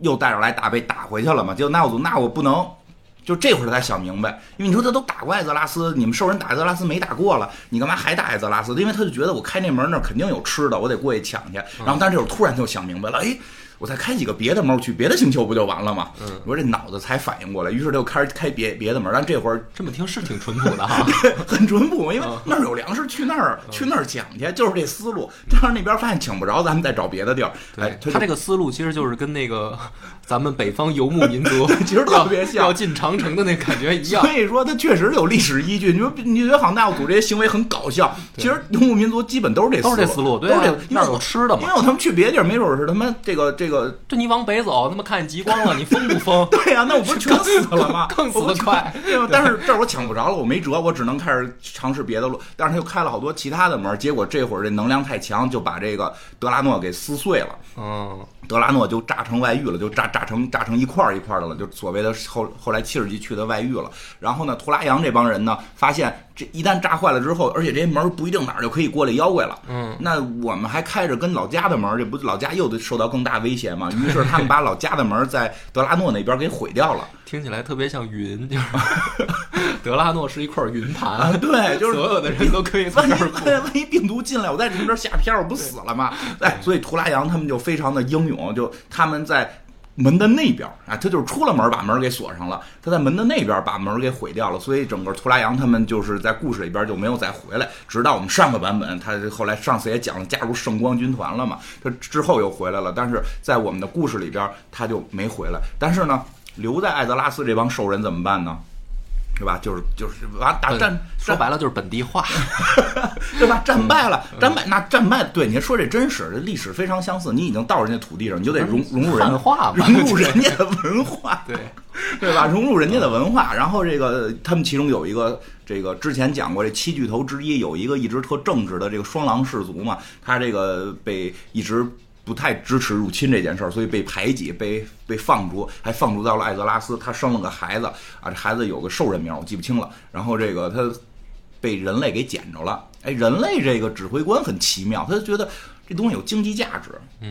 又带着来打被打回去了嘛，结果纳奥祖那我不能。就这会儿他才想明白，因为你说他都打过艾泽拉斯，你们兽人打艾泽拉斯没打过了，你干嘛还打艾泽拉斯？因为他就觉得我开那门那儿肯定有吃的，我得过去抢去。然后，但是这会儿突然就想明白了，哎，我再开几个别的猫去别的星球不就完了吗？嗯我说这脑子才反应过来，于是他就开始开别别的门。但这会儿这么听是挺淳朴的哈。很淳朴，因为嗯那儿有粮食，去那儿去那儿抢去，就是这思路。但是那边发现抢不着，咱们再找别的地儿。哎，他这个思路其实就是跟那个 咱们北方游牧民族 其实特别像要进长城的那感觉一样所。以说，它确实有历史依据。你说，你觉得好像纳奥祖这些行为很搞笑，其实游牧民族基本都是这都是这思路，对啊都是这，因为那儿有吃的嘛。因为我他们去别的地儿，没准是他们这个这这个这你往北走，他妈看见极光了，你疯不疯？对呀、那我不是全死了吗？更死得快。但是这儿我抢不着了，我没辙，我只能开始尝试别的路。但是他又开了好多其他的门，结果这会儿这能量太强，就把这个德拉诺给撕碎了。嗯，德拉诺就炸成外域了，就炸炸成炸成一块儿一块儿的了，就所谓的后后来七十级去的外域了。然后呢，图拉扬这帮人呢，发现这一旦炸坏了之后，而且这些门儿不一定哪儿就可以过来妖怪了。嗯，那我们还开着跟老家的门儿，这不老家又得受到更大威胁吗？于是他们把老家的门儿在德拉诺那边给毁掉了。听起来特别像云，就是 德拉诺是一块云啊，盘，对，就是所有的人都可以从万一这儿过。万一病毒进来，我在你们这儿下片儿，我不死了吗？哎，所以图拉扬他们就非常的英勇，就他们在门的那边啊，他就是出了门把门给锁上了，他在门的那边把门给毁掉了，所以整个图拉扬他们就是在故事里边就没有再回来，直到我们上个版本，他后来上次也讲了加入圣光军团了嘛，他之后又回来了，但是在我们的故事里边他就没回来，但是呢，留在艾泽拉斯这帮兽人怎么办呢？对吧？就是就是完打战嗯说白了就是本地化。对吧？战败了，战败那战败，对您说这真是这历史非常相似。你已经到人家土地上，你就得融融入人汉化嘛 融入人家的文化，对，对吧？融入人家的文化。然后这个他们其中有一个这个之前讲过，这七巨头之一有一个一直特正直的这个双狼氏族嘛，他这个被一直。不太支持入侵这件事儿，所以被排挤，被被放逐，还放逐到了艾泽拉斯。他生了个孩子啊，这孩子有个兽人名，我记不清了。然后这个他被人类给捡着了。哎，人类这个指挥官很奇妙，他就觉得这东西有经济价值，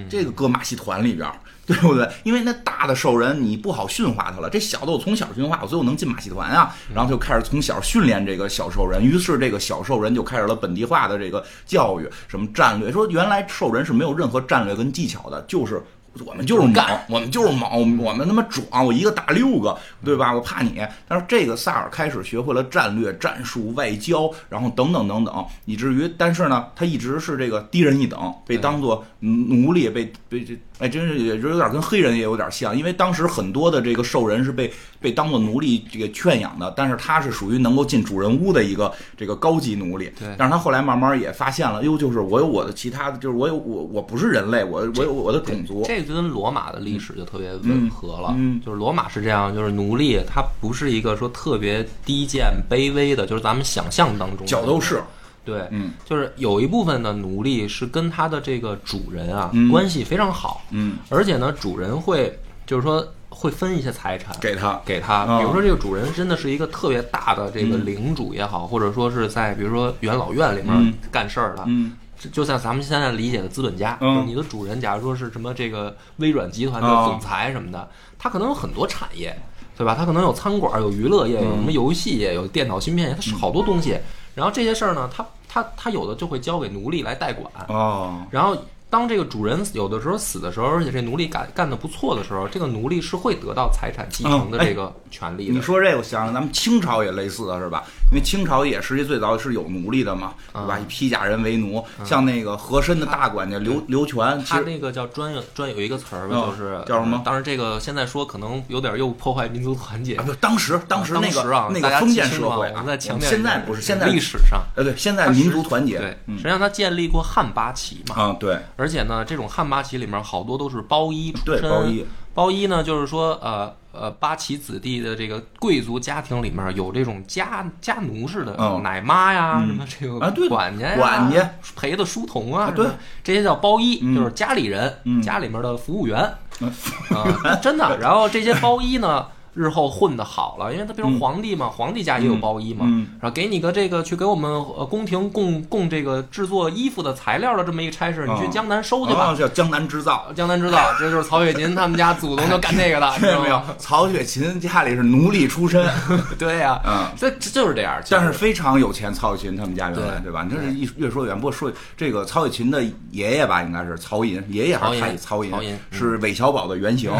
这个搁马戏团里边儿，对不对？因为那大的兽人你不好驯化他了，这小的我从小驯化，我最后能进马戏团啊。然后就开始从小训练这个小兽人，于是这个小兽人就开始了本地化的这个教育，什么战略，说原来兽人是没有任何战略跟技巧的，就是。我们就是猛，我们就是猛，我们他妈壮，我一个打六个，对吧？我怕你。但是这个萨尔开始学会了战略、战术、外交，然后等等等等，以至于，但是呢，他一直是这个低人一等，被当做奴隶，被被这，哎，真是也就有点跟黑人也有点像，因为当时很多的这个兽人是被被当做奴隶这个圈养的，但是他是属于能够进主人屋的一个这个高级奴隶。对但是他后来慢慢也发现了，哟，就是我有我的其他的，就是我有我我不是人类，我我有我的种族。这就跟罗马的历史就特别吻合了。嗯嗯就是罗马是这样，就是奴隶他不是一个说特别低贱卑微的，就是咱们想象当中的角斗士，对，嗯。就是有一部分的奴隶是跟他的这个主人啊、嗯。关系非常好，嗯，而且呢，主人会就是说会分一些财产给他。给他，嗯。比如说这个主人真的是一个特别大的这个领主也好，或者说是在比如说元老院里面嗯。干事儿的，嗯。就就像咱们现在理解的资本家，嗯。就你的主人，假如说是什么这个微软集团的哦。总裁什么的，他可能有很多产业，对吧？他可能有餐馆、有娱乐业、有嗯什么游戏业、有电脑芯片业，他是好多东西。然后这些事儿呢，他他他有的就会交给奴隶来代管。哦，然后当这个主人有的时候死的时候，而且这奴隶干干的不错的时候，这个奴隶是会得到财产继承的这个权利的。你说这个，我想想，咱们清朝也类似的是吧？因为清朝也实际最早是有奴隶的嘛，对吧？以披甲人为奴，像那个和珅的大管家刘刘全，他那个叫专有专有一个词儿吧，嗯就是叫什么呃当然，这个现在说可能有点又破坏民族团结啊，。不，当时当时那个那个封建社会啊，在强调现在不是现在历史上，呃对，现在民族团结，实际上他建立过汉八旗嘛，啊对而且呢，这种汉八旗里面好多都是包衣出身。对包衣，包衣呢，就是说呃呃，八旗子弟的这个贵族家庭里面有这种家家奴似的嗯。奶妈呀，嗯。什么这个啊对管家呀、管家。陪的书童啊，啊对。这些叫包衣，嗯。就是家里人，嗯。家里面的服务员。嗯。啊，真的。然后这些包衣呢。日后混的好了，因为他比如皇帝嘛，皇帝家也有包衣嘛，嗯然后给你个这个去给我们呃宫廷供供这个制作衣服的材料的这么一个差事，你去哦江南收去吧。啊叫江南织造。江南织造，这就是曹雪芹他们家祖宗就干这个的，听见没有？？曹雪芹家里是奴隶出身，对呀、嗯，这这就是这样。但是非常有钱。曹雪芹他们家原来对对吧？你这是一越说远。不过说这个曹雪芹的爷爷吧，应该是曹寅，爷爷还是太曹寅曹寅嗯是韦小宝的原型。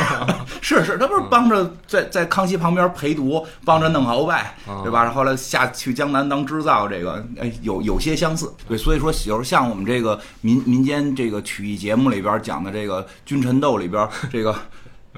是是，他不是帮着在在康熙旁边陪读，帮着弄鳌拜，嗯对吧？后来下去江南当织造，这个哎有有些相似。对，所以说有时候像我们这个民民间这个曲艺节目里边讲的这个君臣斗里边，这个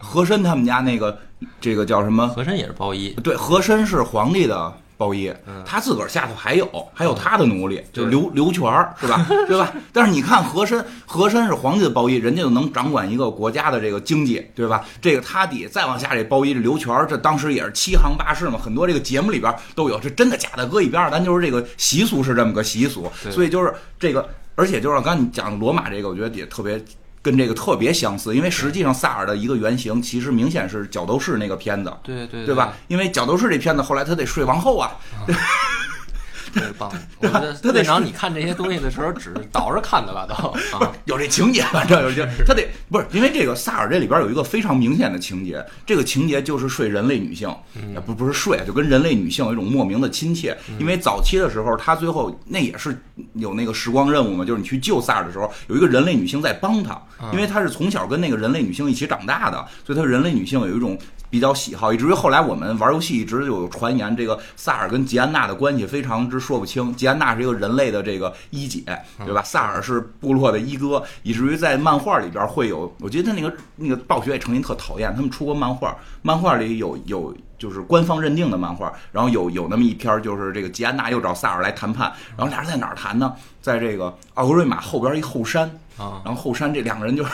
和珅他们家那个这个叫什么？和珅也是包衣，对，和珅是皇帝的包衣，他自个儿下头还有还有他的奴隶，就刘刘全儿是吧？对吧？但是你看和珅，和珅是皇帝的包衣，人家就能掌管一个国家的这个经济，对吧？这个他底再往下这包衣这刘全儿，这当时也是七行八市嘛，很多这个节目里边都有，这真的假的搁一边儿，咱就是这个习俗是这么个习俗，所以就是这个，而且就是刚才你讲罗马这个，我觉得也特别。跟这个特别相似，因为实际上萨尔的一个原型其实明显是角斗士那个片子，对对对吧？因为角斗士这片子后来他得睡王后啊。特别棒！我觉得院长，你看这些东西的时候，只倒着看的吧？都啊，有这情节，反正有这，他得不是因为这个萨尔这里边有一个非常明显的情节，这个情节就是睡人类女性，不不是睡，就跟人类女性有一种莫名的亲切。因为早期的时候，他最后那也是有那个时光任务嘛，就是你去救萨尔的时候，有一个人类女性在帮他，因为他是从小跟那个人类女性一起长大的，所以他人类女性有一种。比较喜好，以至于后来我们玩游戏一直有传言，这个萨尔跟吉安娜的关系非常之说不清。吉安娜是一个人类的这个一姐，对吧？萨尔是部落的一哥，以至于在漫画里边会有，我觉得他那个那个暴雪也曾经特讨厌他们出过漫画，漫画里有有就是官方认定的漫画，然后有有那么一篇就是这个吉安娜又找萨尔来谈判，然后俩人在哪儿谈呢？在这个奥格瑞玛后边一后山啊，然后后山这两个人就。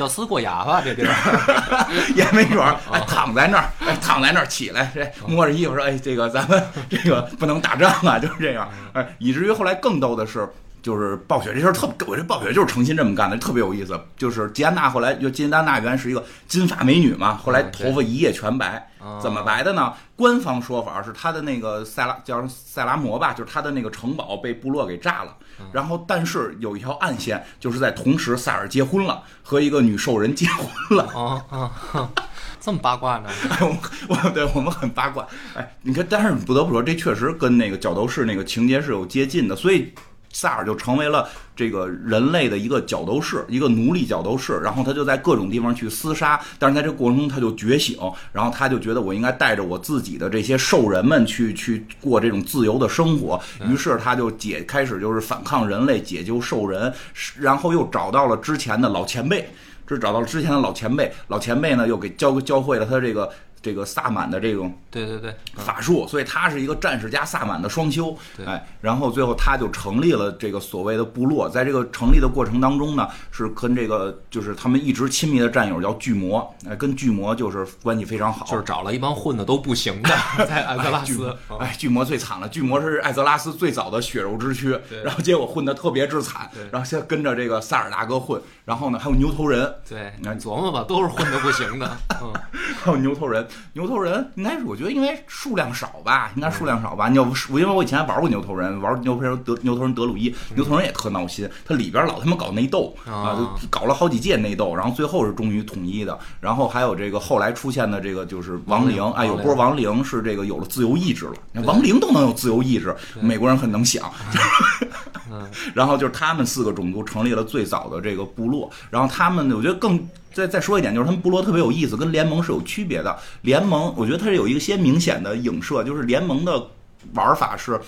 叫思过哑巴这地儿。也没准儿，哎，躺在那儿，哎，躺在那儿起来，这摸着衣服说，哎，这个咱们这个不能打仗啊，就是这样，哎，以至于后来更逗的是，就是暴雪这事儿特，我这暴雪就是诚心这么干的，特别有意思。就是吉安娜后来就吉安娜原是一个金发美女嘛，后来头发一夜全白。怎么白的呢？官方说法是她的那个塞拉叫塞拉摩吧，就是她的那个城堡被部落给炸了。然后，但是有一条暗线，就是在同时，塞尔结婚了，和一个女兽人结婚了。啊啊，这么八卦呢？我我对我们很八卦。哎，你看，但是不得不说，这确实跟那个角斗士那个情节是有接近的，所以。萨尔就成为了这个人类的一个角斗士，一个奴隶角斗士。然后他就在各种地方去厮杀，但是在这过程中他就觉醒，然后他就觉得我应该带着我自己的这些兽人们去去过这种自由的生活。于是他就解开始就是反抗人类，解救兽人，然后又找到了之前的老前辈，这找到了之前的老前辈，老前辈呢又给教教会了他这个。这个萨满的这种对对对。法术，所以他是一个战士加萨满的双修，哎，然后最后他就成立了这个所谓的部落，在这个成立的过程当中呢，是跟这个就是他们一直亲密的战友叫巨魔，哎，跟巨魔就是关系非常好，就是找了一帮混的都不行的，在艾泽拉斯，哎，巨魔最惨了，巨魔是艾泽拉斯最早的血肉之躯，然后结果混的特别之惨，然后现在跟着这个萨尔大哥混，然后呢还有牛头人，对，你琢磨吧，都是混的不行的，嗯，还有牛头人。牛头人应该是，我觉得应该数量少吧，应该数量少吧。你要不，因为我以前玩过牛头人，玩牛头人德牛头人德鲁伊，牛头人也特闹心，他里边老他妈搞内斗啊，就搞了好几届内斗，然后最后是终于统一的。然后还有这个后来出现的这个就是亡灵，哎，有波亡灵是这个有了自由意志了，亡灵都能有自由意志，美国人很能想。然后就是他们四个种族成立了最早的这个部落，然后他们我觉得更。再再说一点，就是他们部落特别有意思，跟联盟是有区别的。联盟，我觉得它是有一些明显的影射，就是联盟的玩法是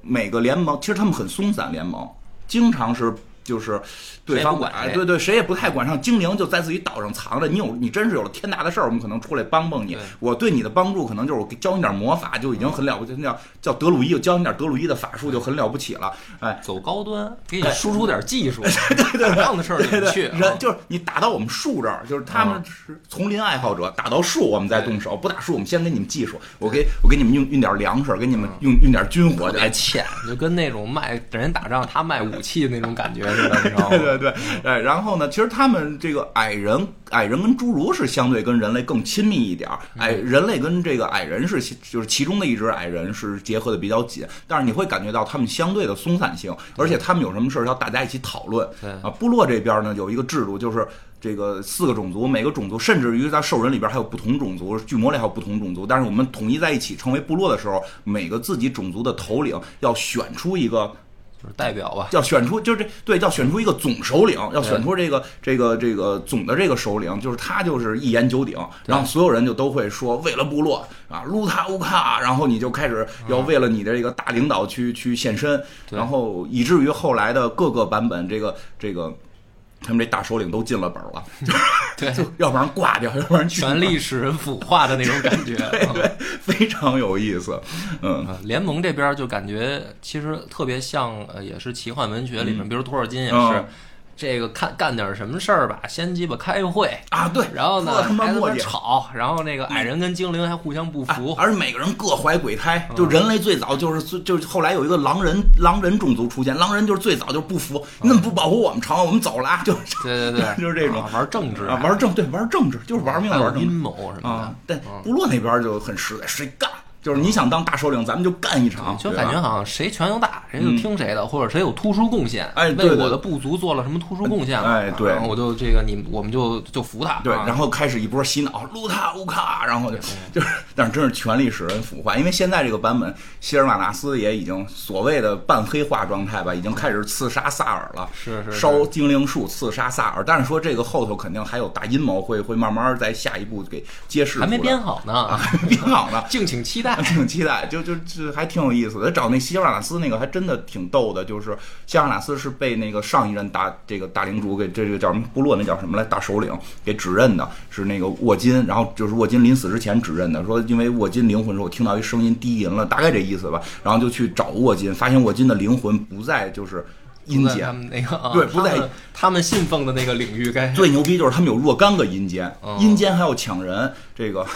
每个联盟，其实他们很松散，联盟经常是。就是对方管，对对，谁也不太管。上精灵就在自己岛上藏着，你有你真是有了天大的事儿，我们可能出来帮帮你。我对你的帮助，可能就是我教你点魔法，就已经很了不起。那叫叫德鲁伊，教你点德鲁伊的法术就很了不起了。哎，走高端，给你输出点技术。对对，这样的事儿你去。人就是你打到我们树这儿，就是他们是丛林爱好者，打到树我们再动手，不打树我们先给你们技术。我给我给你们运运点粮食，给你们运运点军火，来欠，就跟那种卖等人打仗他卖武器的那种感觉似的，你知道吗？对对。对，哎，然后呢？其实他们这个矮人，矮人跟侏儒是相对跟人类更亲密一点儿。矮人类跟这个矮人是，就是其中的一只矮人是结合的比较紧。但是你会感觉到他们相对的松散性，而且他们有什么事儿要大家一起讨论。啊，部落这边呢有一个制度，就是这个四个种族，每个种族甚至于在兽人里边还有不同种族，巨魔里还有不同种族。但是我们统一在一起成为部落的时候，每个自己种族的头领要选出一个。就是代表吧，要选出就是这对，要选出一个总首领，要选出这个这个这个总的这个首领，就是他就是一言九鼎，然后所有人就都会说为了部落啊，撸他乌卡，然后你就开始要为了你的这个大领导去去献身，然后以至于后来的各个版本，这个这个他们这大首领都进了本了，对，就要不然挂掉，要不然全历使人腐化的那种感觉。对对，非常有意思。嗯，啊，联盟这边就感觉其实特别像，呃，也是奇幻文学里面，比如托尔金也是。嗯这个看干点什么事儿吧，先鸡巴开会，啊，对，然后呢特他妈还他妈磨。吵，然后那个矮人跟精灵还互相不啊服，而每个人各怀鬼嗯胎，就人类最早就是最就是后来有一个狼人狼人种族出现，狼人就是最早就是不服，你怎么不保护我们城？我们走了啊，就是对对对，就是这种啊玩政治啊，玩政对玩政治就是玩命玩阴谋什么啊的。。但部落那边就很实在，谁干？就是你想当大首领，咱们就干一场，就感觉好像谁权又大，谁就听谁的，或者谁有突出贡献，哎为我的部族做了什么突出贡献了，哎对。然后我就这个你我们就就服他，对，啊。然后开始一波洗脑，撸他乌卡，然后就 就是，但是真是权力使人腐化。因为现在这个版本，希尔瓦纳斯也已经所谓的半黑化状态吧，已经开始刺杀萨尔了，是是是。烧精灵树刺杀萨尔。但是说这个后头肯定还有大阴谋，会会慢慢在下一步给揭示。还没编好呢，啊，还没编好呢。敬请期待。挺期待，就就就还挺有意思的。找那希尔瓦纳斯那个还真的挺逗的，就是希尔瓦纳斯是被那个上一任大这个大领主给这个叫什么部落那叫什么来大首领给指认的，是那个沃金，然后就是沃金临死之前指认的，说因为沃金灵魂时候我听到一声音低吟了，大概这意思吧，然后就去找沃金，发现沃金的灵魂不在就是阴间。们那个 啊对不在他们信奉的那个领域该最牛逼就是他们有若干个阴间，哦阴间还要抢人，这个，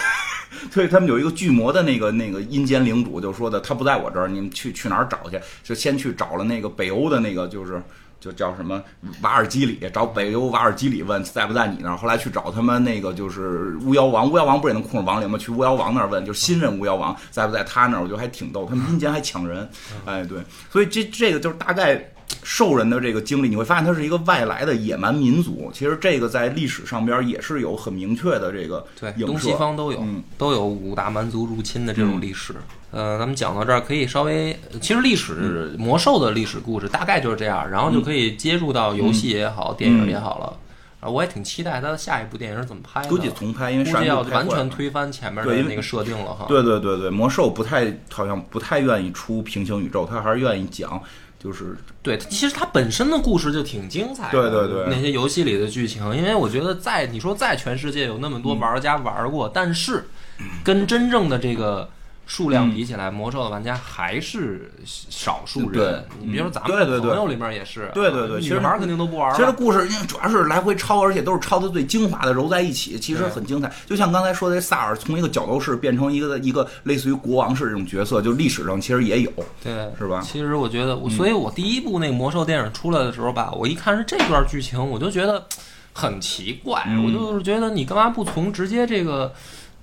所以他们有一个巨魔的那个那个阴间领主就说的，他不在我这儿，你们去去哪儿找去？就先去找了那个北欧的那个就是。就叫什么瓦尔基里，找北欧瓦尔基里问在不在你那儿。后来去找他们那个就是巫妖王，巫妖王不是也能控制亡灵吗？去巫妖王那儿问，就是新任巫妖王在不在他那儿。我觉得还挺逗，他们阴间还抢人，哎对，所以这这个就是大概兽人的这个经历，你会发现它是一个外来的野蛮民族。其实这个在历史上边也是有很明确的这个对，东西。方都有，嗯都有五大蛮族入侵的这种历史。呃，咱们讲到这儿，可以稍微，其实历史魔兽的历史故事大概就是这样，然后就可以接入到游戏也好，电影也好了。啊，我也挺期待它的下一部电影是怎么拍的，估计重拍，因为上一估计要完全推翻前面的那个设定了哈。对对对对，魔兽不太好像不太愿意出平行宇宙，他还是愿意讲就是对，其实它本身的故事就挺精彩的。对对对那些游戏里的剧情，因为我觉得在你说在全世界有那么多玩家玩过，但是跟真正的这个数量比起来，魔兽的玩家还是少数人。对你比如说咱们朋友里面也是，对对对其实女孩儿肯定都不玩了。其实故事因为主要是来回抄，而且都是抄的最精华的揉在一起，其实很精彩。就像刚才说的，萨尔从一个角斗士变成一个一个类似于国王式这种角色，就历史上其实也有，对，是吧？其实我觉得，所以我第一部那个魔兽电影出来的时候吧，我一看是这段剧情，我就觉得很奇怪，嗯我就是觉得你干嘛不从直接这个。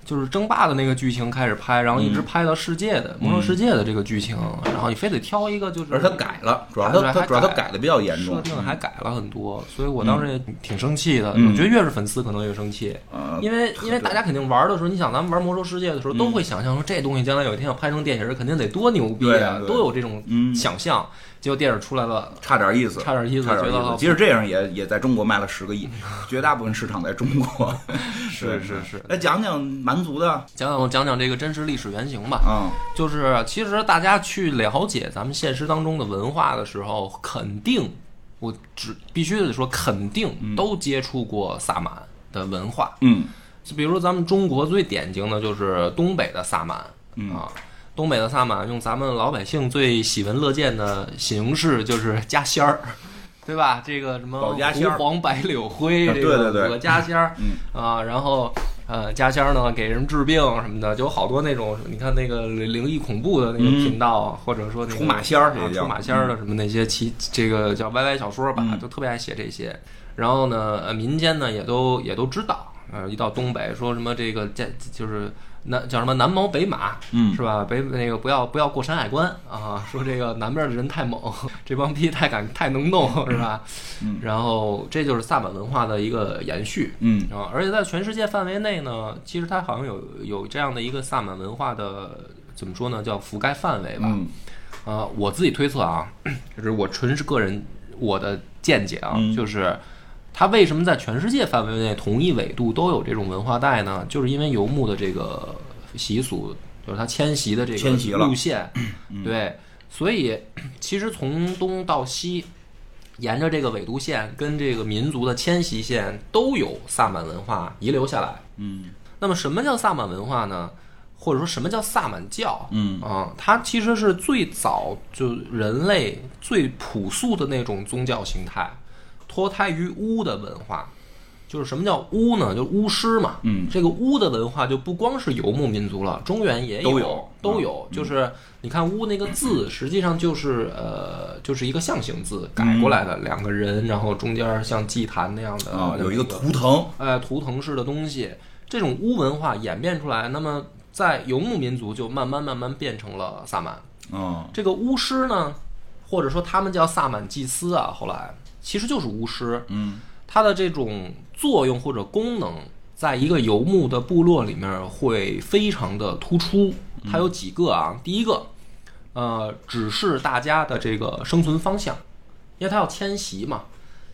就是争霸的那个剧情开始拍，然后一直拍到世界的、魔兽世界的这个剧情，然后你非得挑一个就是，而他改了，主要他他主要他改改的比较严重设重，定还改了很多，所以我当时也挺生气的。嗯。我觉得越是粉丝可能越生气，呃，因为因为大家肯定玩的时候，你想咱们玩魔兽世界的时候，嗯。都会想象说这东西将来有一天要拍成电影，肯定得多牛逼啊都有这种嗯。想象。结果电影出来了，差点意思，差点意思差点觉得意思。即使这样也也在中国卖了十个亿，绝大部分市场在中国。是 是是。来讲讲蛮族的，讲讲讲讲这个真实历史原型吧。嗯就是其实大家去了解咱们现实当中的文化的时候，肯定我只必须得说，肯定都接触过萨满的文化。嗯就比如咱们中国最典型的就是东北的萨满、嗯啊，东北的萨满用咱们老百姓最喜闻乐见的形式就是加仙儿。对吧？这个什么保家仙儿胡黄白柳灰，啊这个个家仙儿，嗯啊，然后呃加仙儿呢给人治病什么的，就有好多那种你看那个灵异恐怖的那个嗯频道，或者说那个出马仙儿啊出马仙儿的什么那些奇这个叫 YY 小说吧，嗯就特别爱写这些。然后呢，呃民间呢也都也都知道，呃，一到东北说什么这个这就是南叫什么南毛北马，嗯是吧？北那个不要不要过山海关啊，说这个南边的人太猛，这帮逼太敢太能弄，是吧？嗯然后这就是萨满文化的一个延续。嗯啊，而且在全世界范围内呢，其实它好像有有这样的一个萨满文化的怎么说呢，叫覆盖范围吧。嗯呃，我自己推测啊，就是我纯是个人我的见解啊，嗯就是它为什么在全世界范围内同一纬度都有这种文化带呢？就是因为游牧的这个习俗，就是它迁徙的这个路线，对，所以 其实从东到西。沿着这个纬度线跟这个民族的迁徙线都有萨满文化遗留下来。嗯那么什么叫萨满文化呢？或者说什么叫萨满教？嗯啊，它其实是最早就人类最朴素的那种宗教形态，脱胎于巫的文化。就是什么叫巫呢？就是巫师嘛。嗯这个巫的文化就不光是游牧民族了，中原也都有有都有。就是你看巫那个字，实际上就是呃，就是一个象形字改过来的，两个人，然后中间像祭坛那样的啊，有一个图腾，哎，图腾式的东西，这种巫文化演变出来，那么在游牧民族就慢慢慢慢变成了萨满。嗯这个巫师呢，或者说他们叫萨满祭司啊，后来其实就是巫师，嗯它的这种作用或者功能，在一个游牧的部落里面会非常的突出。它有几个啊，第一个，呃，指示大家的这个生存方向，因为它要迁徙嘛。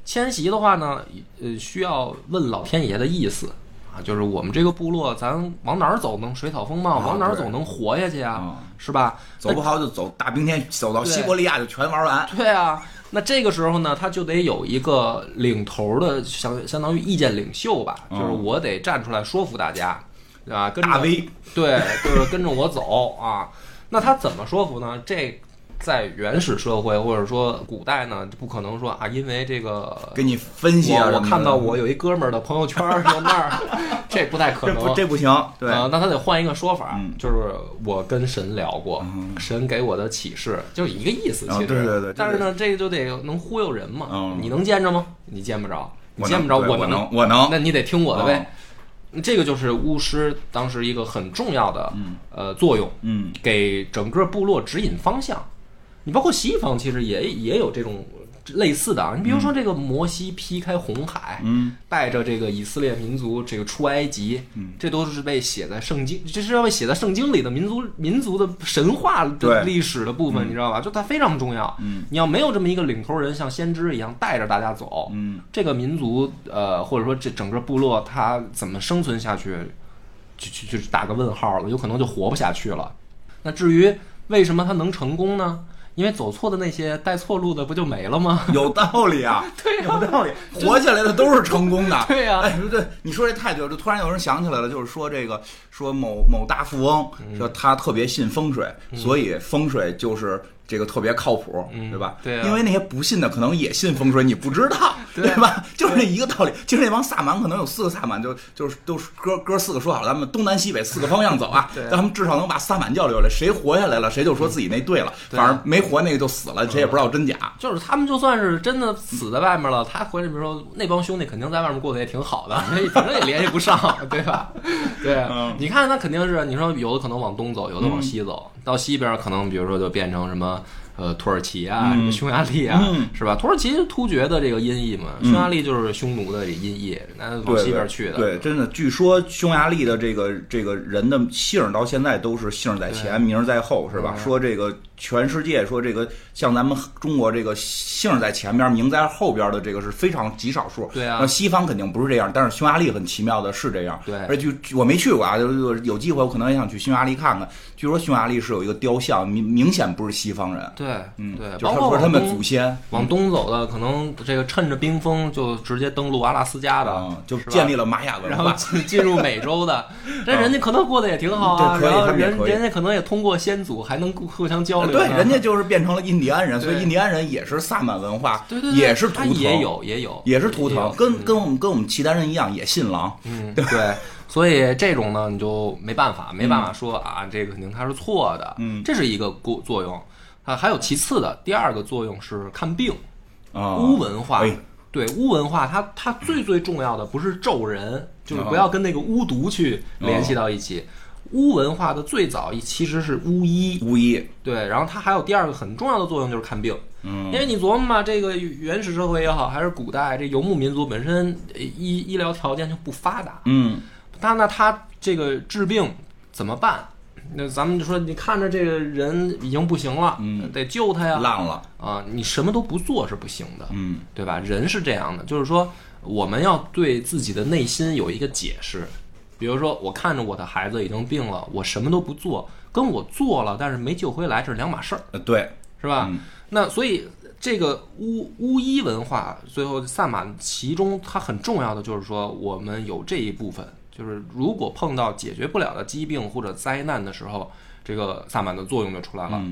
迁徙的话呢，呃，需要问老天爷的意思啊，就是我们这个部落，咱往哪儿走能水草丰茂，啊往哪儿走能活下去啊啊，是吧？走不好就走大冰天，走到西伯利亚就全玩完。对啊，那这个时候呢，他就得有一个领头的，相相当于意见领袖吧，嗯就是我得站出来说服大家，对吧？跟着大 V 对，就是跟着我走啊。那他怎么说服呢？这在原始社会或者说古代呢，不可能说啊，因为这个给你分析啊我看到我有一哥们儿的朋友圈儿说那儿，这不太可这能。不这不行，对，呃，那他得换一个说法，嗯就是我跟神聊过，神给我的启示就是一个意思，啊其实。对对对但是呢，这个就得能忽悠人嘛。嗯你能见着吗？你见不着，你见不着，能我能，能我能那你得听我的呗。哦这个就是巫师当时一个很重要的、呃作用，嗯给整个部落指引方向。你包括西方其实也也有这种类似的啊，你比如说这个摩西劈开红海，嗯带着这个以色列民族这个出埃及，嗯这都是被写在圣经，这是要被写在圣经里的民族民族的神话对的历史的部分，你知道吧？就它非常重要。嗯你要没有这么一个领头人，像先知一样带着大家走，嗯这个民族呃，或者说这整个部落它怎么生存下去，就就就打个问号了，有可能就活不下去了。那至于为什么它能成功呢？因为走错的那些带错路的不就没了吗？有道理啊，对有道理，活下来的都是成功的。对呀哎，对，你说这太对了，就突然有人想起来了，就是说这个说某某大富翁嗯。说他特别信风水，所以风水就是这个特别靠谱，对吧？嗯对啊因为那些不信的可能也信风水，你不知道，对啊吧？就是那一个道理。就是那帮萨满可能有四个萨满，就就是都是哥哥四个说好了，咱们东南西北四个方向走啊，咱们至少能把萨满教留下来。谁活下来了，谁就说自己那对了，反正没活那个就死了，谁也不知道真假。就是他们就算是真的死在外面了，他回来，比如说那帮兄弟肯定在外面过得也挺好的，反正也联系不上，对吧？对，嗯你看他肯定是，你说有的可能往东走，有的往西走，到西边可能比如说就变成什么。呃，土耳其啊，什么匈牙利啊，嗯是吧？土耳其是突厥的这个音译嘛，匈牙利就是匈奴的音译，那往西边去的。对，真的，据说匈牙利的这个这个人的姓儿到现在都是姓儿在前，名儿在后，是吧？嗯说这个全世界说这个像咱们中国这个姓在前边，名在后边的这个是非常极少数。对啊那西方肯定不是这样，但是匈牙利很奇妙的是这样。对而且据据我没去过啊，就是有机会我可能也想去匈牙利看看。据说匈牙利是有一个雕像，明明显不是西方人。对，嗯，对，就包括是他们祖先。往东走的，可能这个趁着冰封就直接登陆阿拉斯加的，啊，就建立了玛雅文然后化。进进入美洲的，这人家可能过得也挺好啊，对可以然后人人家可能也通过先祖还能互互相交流呢。对，人家就是变成了印第安人，所以印第安人也是萨满文化，对对对，也是图腾，他也有也有也是图腾，跟跟我们跟我们契丹人一样，也信狼。嗯对，所以这种呢你就没办法，没办法说啊，这个肯定它是错的，嗯这是一个作作用啊，还有其次的第二个作用是看病，啊，巫文化哎。对巫文化，它它最最重要的不是咒人，就是哦不要跟那个巫毒去联系到一起。巫文化的最早一其实是巫医，巫医，对，然后它还有第二个很重要的作用就是看病，嗯。因为你琢磨嘛，这个原始社会也好，还是古代这游牧民族本身呃医医疗条件就不发达，嗯。他那他这个治病怎么办？那咱们就说，你看着这个人已经不行了，嗯。得救他呀，浪了，啊，你什么都不做是不行的，嗯。对吧？人是这样的，就是说我们要对自己的内心有一个解释。比如说，我看着我的孩子已经病了，我什么都不做，跟我做了但是没救回来，这是两码事儿，呃对，是吧？嗯那所以这个巫巫医文化，最后萨满其中它很重要的就是说，我们有这一部分，就是如果碰到解决不了的疾病或者灾难的时候，这个萨满的作用就出来了。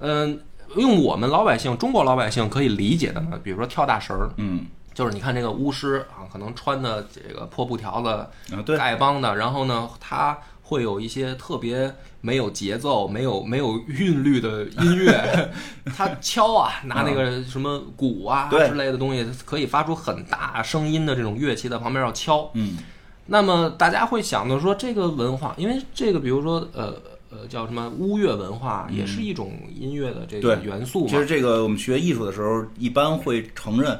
嗯，用我们老百姓中国老百姓可以理解的呢，比如说跳大神儿，嗯就是你看这个巫师啊，可能穿的这个破布条子，啊，对，丐帮的，然后呢，他会有一些特别没有节奏、没有没有韵律的音乐，他敲啊，拿那个什么鼓啊之类的东西，可以发出很大声音的这种乐器在旁边要敲。嗯那么大家会想到说，这个文化，因为这个比如说呃呃叫什么巫乐文化，也是一种音乐的这个元素嘛其实。这个我们学艺术的时候，一般会承认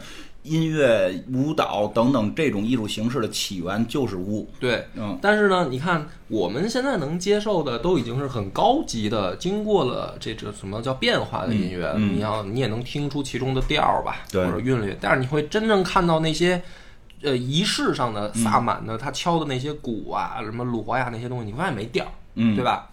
音乐、舞蹈等等这种艺术形式的起源就是巫。对，嗯但是呢，你看我们现在能接受的都已经是很高级的，经过了这这什么叫变化的音乐，嗯嗯你要你也能听出其中的调儿吧，对或者韵律。但是你会真正看到那些。呃，仪式上的萨满呢，他敲的那些鼓啊，什么锣呀那些东西，你发现没调儿，嗯，对吧？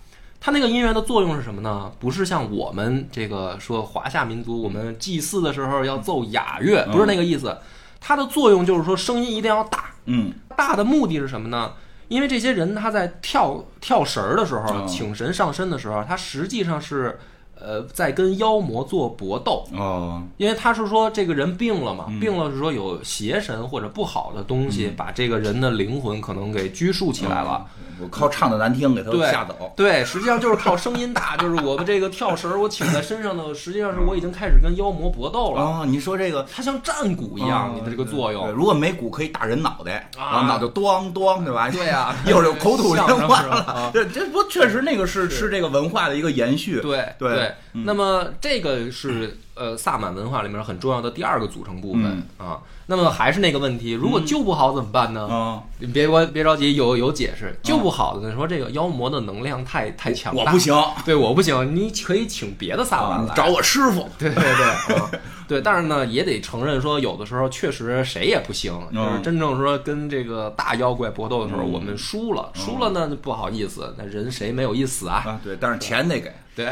它那个音乐的作用是什么呢？不是像我们这个说华夏民族，我们祭祀的时候要奏雅乐，不是那个意思。它的作用就是说声音一定要大，嗯大的目的是什么呢？因为这些人他在跳跳绳儿的时候，哦请神上身的时候，他实际上是呃在跟妖魔做搏斗。哦，因为他是说这个人病了嘛，病了是说有邪神或者不好的东西把这个人的灵魂可能给拘束起来了。我靠唱的难听给他对吓走。对，实际上就是靠声音大，就是我们这个跳绳，我请在身上的，实际上是我已经开始跟妖魔搏斗了。哦，你说这个它像战鼓一样，哦你的这个作对用。如果没鼓可以打人脑袋，啊然后脑袋咣咣，对吧？对啊 一会儿就口吐莲花了。对，这不确实那个是是这个文化的一个延续。对对嗯那么这个是呃萨满文化里面很重要的第二个组成部分、嗯啊。那么还是那个问题，如果救不好怎么办呢？啊，你别关别着急，有有解释。救不好的，说这个妖魔的能量太太强大，我不行，对我不行，你可以请别的萨满来。找我师傅。对对对，啊，对，但是呢，也得承认说，有的时候确实谁也不行，就是嗯真正说跟这个大妖怪搏斗的时候，嗯我们输了，输了呢不好意思，那人谁没有一死啊？啊，对，但是钱得给。对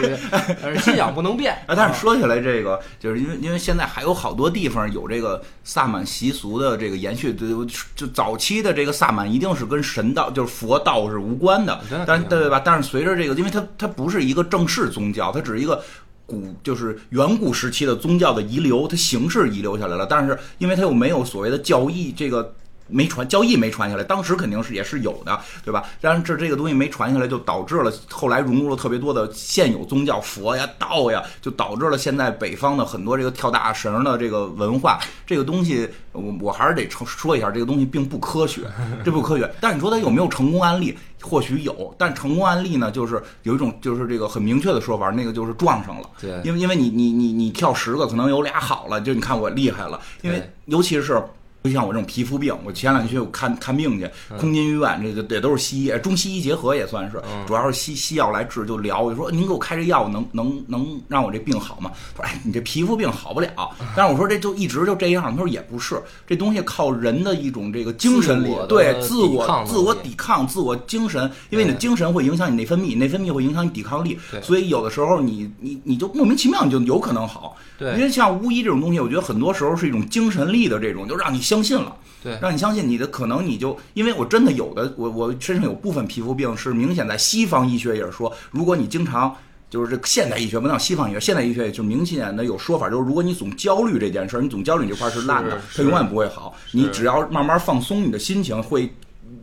对对，但是信仰不能变 啊，但是说起来，这个就是因为因为现在还有好多地方有这个萨满习俗的这个延续，就就早期的这个萨满一定是跟神道就是佛道是无关的但对吧？但是随着这个，因为它它不是一个正式宗教，它只是一个。古就是远古时期的宗教的遗留，它形式遗留下来了，但是因为它又没有所谓的教义，这个没传交易没传下来，当时肯定是也是有的，对吧？但是这这个东西没传下来，就导致了后来融入了特别多的现有宗教，佛呀、道呀，就导致了现在北方的很多这个跳大绳的这个文化。这个东西，我我还是得承说一下，这个东西并不科学，这不科学。但是你说它有没有成功案例？或许有，但成功案例呢，就是有一种就是这个很明确的说法，那个就是撞上了。对因为因为你你你你跳十个，可能有俩好了，就你看我厉害了。因为尤其是就像我这种皮肤病，我前两天去我看看病去，空军医院这个也都是西医，中西医结合也算是，主要是西西药来治，就聊，我就说您给我开这药能能能让我这病好吗？说哎，你这皮肤病好不了。但是我说这就一直就这样，他说也不是，这东西靠人的一种这个精神力对自我自我抵抗、自我精神，因为你的精神会影响你内分泌，内分泌会影响你抵抗力，所以有的时候你你你就莫名其妙你就有可能好。因为像巫医这种东西，我觉得很多时候是一种精神力的这种，就让你相信了。对让你相信你的可能，你就因为我真的有的，我我身上有部分皮肤病是明显在西方医学也是说，如果你经常就是这个现代医学不能叫西方医学，现代医学也就明显的有说法，就是如果你总焦虑这件事儿，你总焦虑你这块儿是烂的，它永远不会好。你只要慢慢放松你的心情，会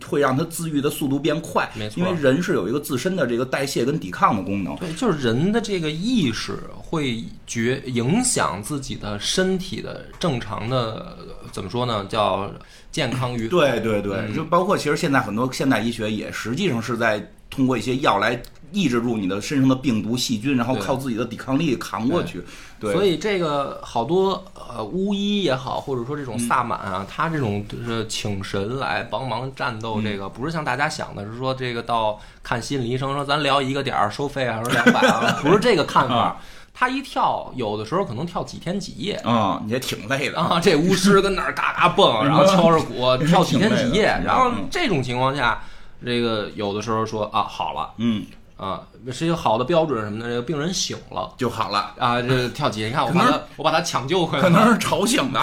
会让它自愈的速度变快没。错因为人是有一个自身的这个代谢跟抵抗的功能。对，就是人的这个意识会决影响自己的身体的正常的呃怎么说呢？叫健康与对对对，嗯就包括其实现在很多现代医学也实际上是在通过一些药来抑制住你的身上的病毒细菌，然后靠自己的抵抗力扛过去。对，所以这个好多呃巫医也好，或者说这种萨满啊，他这种就是请神来帮忙战斗，这个不是像大家想的是说这个到看心理医生说咱聊一个点儿收费啊，说两百啊，不是这个看法。他一跳，有的时候可能跳几天几夜。啊、你也挺累的。啊，这巫师跟那儿嘎嘎蹦，然后敲着鼓 跳几天几夜然后嗯这种情况下，这个有的时候说啊好了，嗯啊，是一个好的标准什么的。这个病人醒了就好了，啊，这跳几，你看我把他我把他抢救回来可，能是吵醒的。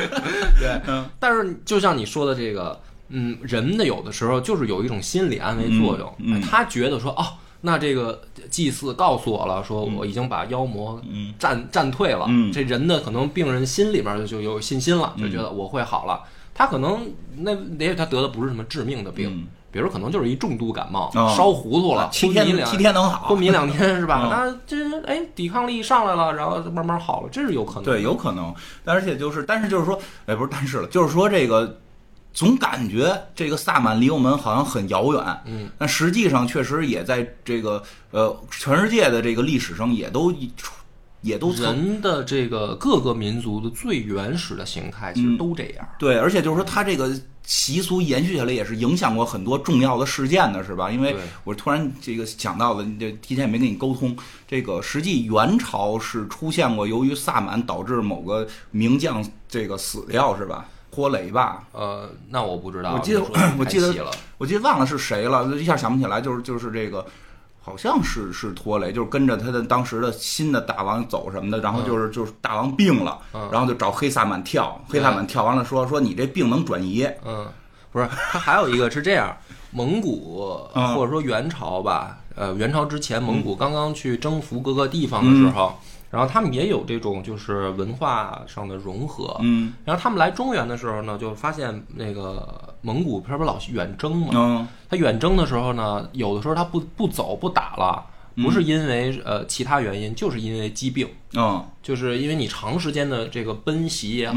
对，嗯但是就像你说的这个，嗯，人的有的时候就是有一种心理安慰作用，嗯嗯他觉得说哦。那这个祭祀告诉我了，说我已经把妖魔嗯战战退了。嗯这人的可能病人心里面就有信心了，就觉得我会好了。他可能那也许他得的不是什么致命的病，嗯比如可能就是一重度感冒，哦烧糊涂了，七天两七天能好昏。迷两天是吧？嗯那这哎抵抗力上来了，然后慢慢好了，这是有可能。对，有可能，但而且就是，但是就是说，哎，不是，但是了，就是说这个，总感觉这个萨满离我们好像很遥远，嗯，但实际上确实也在这个呃全世界的这个历史上也都也都曾人的这个各个民族的最原始的形态，其实都这样。对，而且就是说，它这个习俗延续下来，也是影响过很多重要的事件的，是吧？因为我突然这个想到了，这提前也没跟你沟通，这个实际元朝是出现过由于萨满导致某个名将这个死掉，是吧？拖雷吧，呃，那我不知道，我记得 我记得我记得忘了是谁了，一下想不起来，就是就是这个。好像是是拖雷，就是跟着他的当时的新的大王走什么的，然后就是、就是大王病了，嗯然后就找黑萨满跳，黑萨满跳完了说说你这病能转移，嗯，不是，他还有一个是这样，蒙古嗯或者说元朝吧，呃，元朝之前，蒙古刚刚去征服各个地方的时候，然后他们也有这种就是文化上的融合，嗯。然后他们来中原的时候呢，就发现那个蒙古他不是老远征嘛，嗯。他远征的时候呢，有的时候他不不走不打了，不是因为呃其他原因，就是因为疾病。嗯。就是因为你长时间的这个奔袭也好，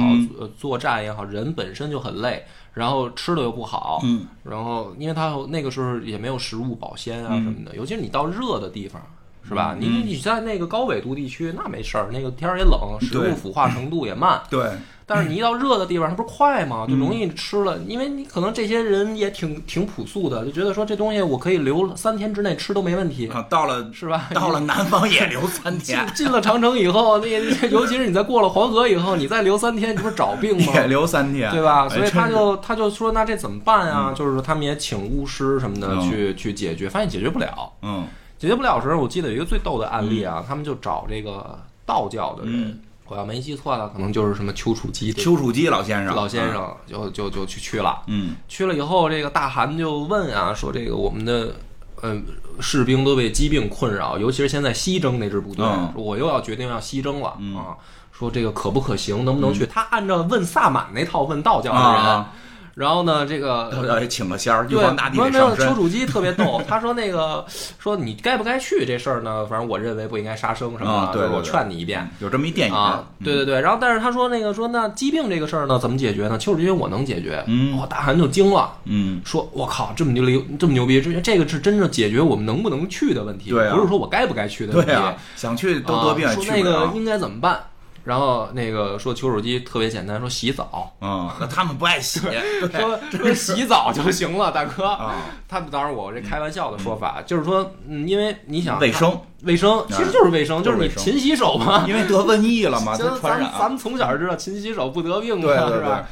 作战也好，人本身就很累，然后吃的又不好，嗯。然后因为他那个时候也没有食物保鲜啊嗯。什么的，尤其是你到热的地方，是吧？嗯你你在那个高纬度地区那没事儿，那个天儿也冷，食物腐化程度也慢。对，但是你一到热的地方，它不是快吗？就容易吃了，因为你可能这些人也挺挺朴素的，就觉得说这东西我可以留三天之内吃都没问题，啊，到了是吧？到了南方也留三天，进进了长城以后，那尤其是你在过了黄河以后，你再留三天，你不是找病吗？也留三天，对吧？哎所以他就他就说，那这怎么办呀？就是说他们也请巫师什么的嗯去去解决，发现解决不了。嗯解决不了的时候，我记得有一个最逗的案例啊，他们就找这个道教的人嗯，我要没记错了，可能就是什么丘处机丘处机老先生，老先啊，生，就就就去去了。嗯去了以后，这个大汗就问啊，说这个我们的呃士兵都被疾病困扰，尤其是现在西征那支部队，我又要决定要西征了、嗯啊，说这个可不可行，能不能去？他按照问萨满那套问道教的人，啊然后呢，这个 要要请个仙儿，玉对，皇大帝没有没有，得上身，丘处机特别逗，他说那个说你该不该去这事儿呢？反正我认为不应该杀生什么的，啊对就是我劝你一遍。有这么一电影啊，对对对，然后但是他说那个说那疾病这个事儿呢怎么解决呢？丘处机我能解决，嗯哇，大汗就惊了，嗯说我靠这么牛逼这么牛逼，这这个是真正解决我们能不能去的问题，不是说我该不该去的问题。对啊，想去都得病说那个应该怎么办？然后那个说丘处机特别简单，说洗澡，嗯，那他们不爱洗，对说 说洗澡就行了，大哥。啊，他们当然我这开玩笑的说法，就是说，嗯，因为你想卫生，卫生其实就是卫生，就是你勤洗手嘛。因为得瘟疫了嘛，传染，咱咱们从小就知道勤洗手不得病嘛，是吧？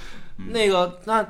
那个那，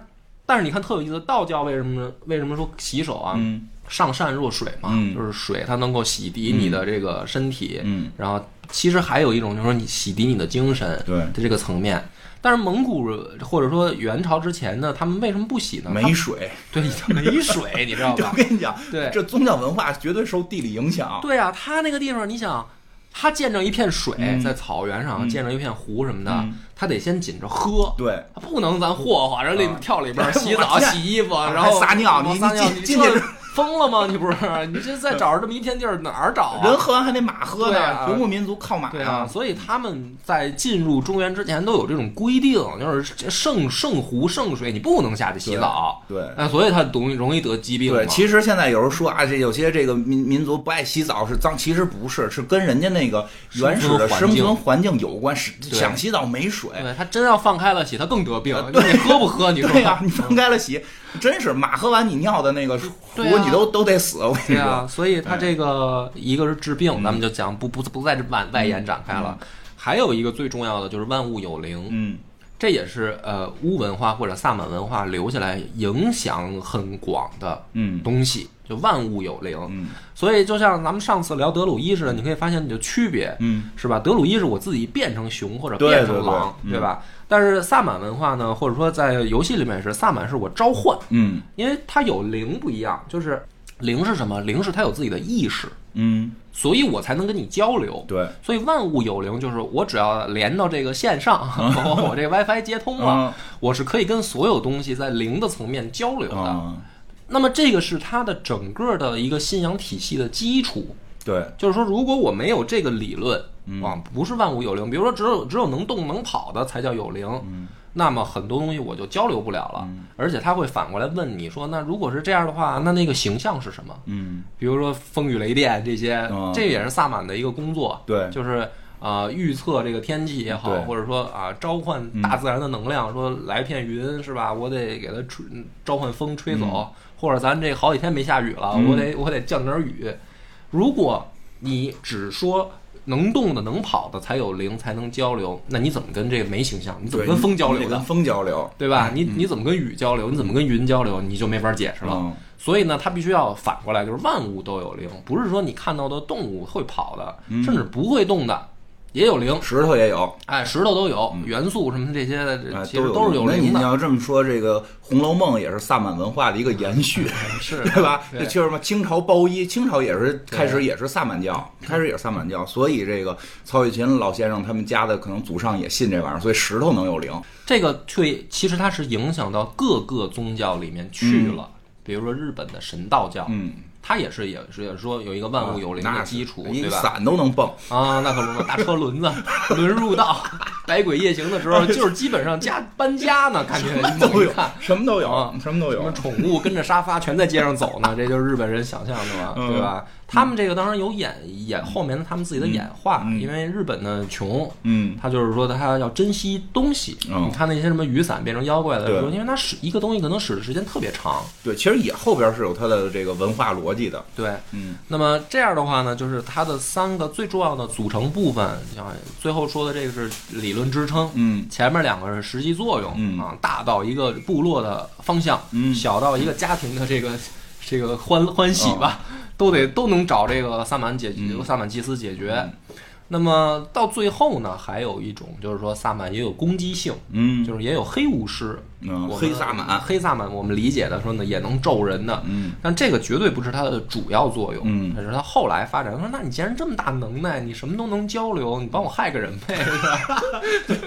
但是你看特有意思，道教为什么？为什么说洗手啊？嗯上善若水嘛，嗯。就是水它能够洗涤你的这个身体，嗯。然后其实还有一种就是说你洗涤你的精神对。的这个层面。但是蒙古或者说元朝之前呢，他们为什么不洗呢？没水，对，没水，你知道就 吧？我？跟你讲，对。这宗教文化绝对受地理影响，对啊，他那个地方，你想，他见着一片水，嗯。在草原上嗯。见着一片湖什么的，嗯。他得先紧着喝，对，他不能咱霍霍，人里啊。跳里边哎 洗澡、洗衣服，然后撒尿你撒尿，你进进去这疯了吗？你不是？你这再找着这么一片地儿，哪儿找啊？人喝完还得马喝呢，游牧民族靠马对啊，所以他们在进入中原之前都有这种规定，就是这圣圣湖圣水你不能下去洗澡，对。哎，所以他容易容易得疾病。对，其实现在有人说啊，这有些这个民民族不爱洗澡是脏，其实不是，是跟人家那个原始的生生存环境有关。是想洗澡没水，对他真要放开了洗，他更得病。你喝不喝？你说 对呀、你放开了洗，真是马喝完你尿的那个湖，对啊你都都得死。我跟你说，所以他这个一个是治病，咱们就讲不不不在这外外延展开了。还有一个最重要的就是万物有灵，嗯这也是呃巫文化或者萨满文化留下来影响很广的嗯东西，就万物有灵。嗯所以就像咱们上次聊德鲁伊似的，你可以发现你的区别，嗯是吧？德鲁伊是我自己变成熊或者变成对对狼，嗯对吧？但是萨满文化呢，或者说在游戏里面是萨满是我召唤，嗯因为它有灵不一样，就是灵是什么？灵是它有自己的意识，嗯，所以我才能跟你交流。对，所以万物有灵，就是我只要连到这个线上，我这 WiFi 接通了，我是可以跟所有东西在灵的层面交流的。嗯，那么这个是它的整个的一个信仰体系的基础。对，就是说，如果我没有这个理论，嗯。啊，不是万物有灵，比如说只有只有能动能跑的才叫有灵，嗯。那么很多东西我就交流不了了，而且他会反过来问你说，那如果是这样的话，那那个形象是什么？嗯。比如说风雨雷电这些，嗯。这也是萨满的一个工作，对。就是啊、预测这个天气也好或者说啊、召唤大自然的能量，说来片云是吧？我得给它吹，召唤风吹走，或者咱这好几天没下雨了，嗯。我得我得降点雨。如果你只说能动的、能跑的才有灵，才能交流，那你怎么跟这个没形象？你怎么跟风交你得跟？风交流，对吧？你你怎么跟雨交流？你怎么跟云交流？你就没法解释了。嗯所以呢，它必须要反过来，就是万物都有灵，不是说你看到的动物会跑的，嗯甚至不会动的也有灵。石头也有，哎，石头都有，元素什么这些的，啊，其实都是有那你灵的。要这么说，这个《红楼梦》也是萨满文化的一个延续，是 对吧？对这就是什么清朝包衣，清朝也是开始也是萨满教，开始也是萨满教，所以这个曹雪芹老先生他们家的可能祖上也信这玩意儿，所以石头能有灵。这个却其实它是影响到各个宗教里面去了，比如说日本的神道教，嗯，它也是也是也是说有一个万物有灵的基础，对吧？伞都能蹦，啊，那可不嘛，大车轮子 轮入道，百鬼夜行的时候，就是基本上家搬家呢，感觉你都有什么都有啊，什么都有什么。宠物跟着沙发全在街上走呢，这就是日本人想象的嘛，嗯对吧？他们这个当然有演演后面的他们自己的演化，嗯。嗯因为日本呢穷，嗯。他就是说他要珍惜东西。嗯你看那些什么雨伞变成妖怪的对。时候，因为它使一个东西可能使的时间特别长，对，其实也后边是有它的这个文化逻辑的。对。嗯。那么这样的话呢，就是它的三个最重要的组成部分，像最后说的这个是理论支撑，嗯。前面两个是实际作用，嗯。啊，大到一个部落的方向，嗯。小到一个家庭的这个这个欢欢喜吧，都得都能找这个萨满解决，萨满祭司解决。那么到最后呢，还有一种就是说萨满也有攻击性，嗯就是也有黑巫师，嗯，黑萨满。黑萨满我们理解的说呢也能咒人的，嗯但这个绝对不是它的主要作用，嗯这是它后来发展。说，那你既然这么大能耐，你什么都能交流，你帮我害个人呗，是吧？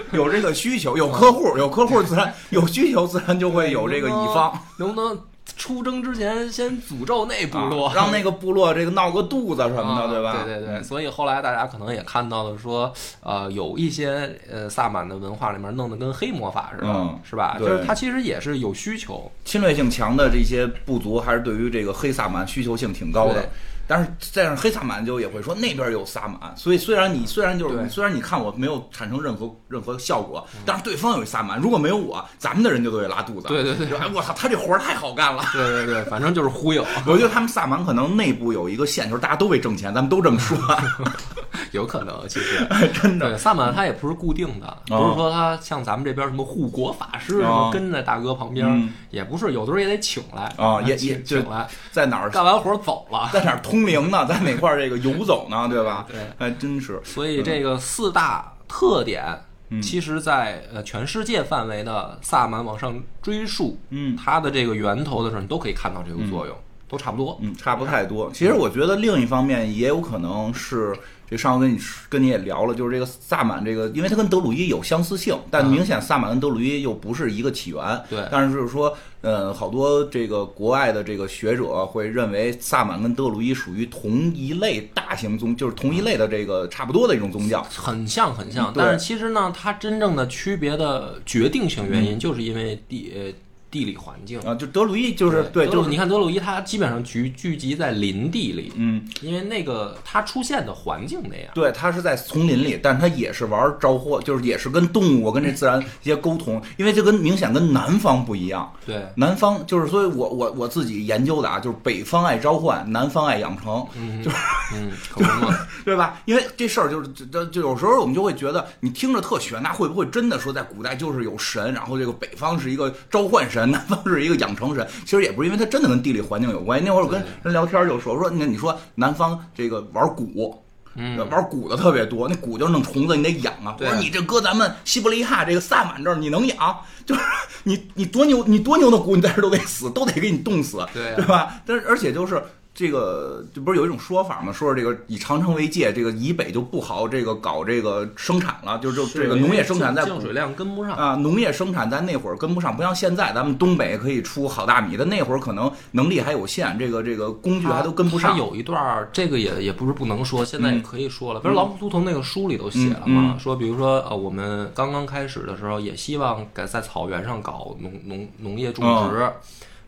有这个需求，有客户，有客户自然有需求，自然就会有这个乙方。能不能出征之前先诅咒那部落，啊让那个部落这个闹个肚子什么啊的，对吧？对对对，所以后来大家可能也看到了说，呃，有一些呃萨满的文化里面弄得跟黑魔法似的，嗯是吧？就是它其实也是有需求，侵略性强的这些部族，还是对于这个黑萨满需求性挺高的对。但是这样黑萨满就也会说那边有萨满，所以虽然你虽然就是虽然你看我没有产生任何任何效果，但是对方有一萨满，如果没有我，咱们的人就都得拉肚子。对对对哎，我操，他这活儿太好干了。对对对，反正就是忽悠，我觉得他们萨满可能内部有一个线，就是大家都为挣钱，咱们都这么说。有可能其实。真的。萨满他也不是固定的，哦不是说他像咱们这边什么护国法师什哦么跟在大哥旁边，嗯也不是，有的时候也得请来啊也也请来，在哪儿干完活走了。在哪儿通灵呢？在哪块儿这个游走呢？对吧？对，还真是。所以这个四大特点，嗯其实在呃全世界范围的萨满往上追溯，嗯它的这个源头的时候，你都可以看到这个作用，都差不多。嗯，差不太多。其实我觉得另一方面也有可能是，这上回跟你跟你也聊了，就是这个萨满这个，因为它跟德鲁伊有相似性，但明显萨满跟德鲁伊又不是一个起源。对但是就是说，呃，好多这个国外的这个学者会认为萨满跟德鲁伊属于同一类大型宗，就是同一类的这个差不多的一种宗教。很像很像，但是其实呢，它真正的区别的决定性原因，就是因为地呃地理环境。啊，就德鲁伊就是对，就是你看德鲁伊，它基本上聚聚集在林地里，嗯，因为那个它出现的环境那样。对，它是在丛林里，但是它也是玩招货，就是也是跟动物跟这自然一些沟通，因为这跟明显跟南方不一样。对，南方就是，所以我我我自己研究的啊，就是北方爱召唤，南方爱养成，就是嗯，可不嘛。对吧？因为这事儿就是就就就有时候我们就会觉得，你听着特玄，那会不会真的说在古代就是有神，然后这个北方是一个召唤神，南方是一个养成神？其实也不是，因为它真的跟地理环境有关系。那会儿我跟人聊天就说说，那你说南方这个玩蛊。嗯，玩蛊的特别多，那蛊就是弄虫子，你得养啊。我说你这搁咱们西伯利亚这个萨满这儿，你能养？就是你你多牛，你多牛的蛊，你在这儿都得死，都得给你冻死，对啊对吧？但是而且就是这个，这不是有一种说法吗？说是这个以长城为界，这个以北就不好这个搞这个生产了，就就这个农业生产在降水量跟不上。啊，农业生产在那会儿跟不上，不像现在，咱们东北可以出好大米，但那会儿可能能力还有限，这个这个工具还都跟不上。有一段儿，这个也也不是不能说，现在也可以说了。比如老虎图腾那个书里头写了嘛，说比如说呃，我们刚刚开始的时候也希望在在草原上搞农农农业种植，嗯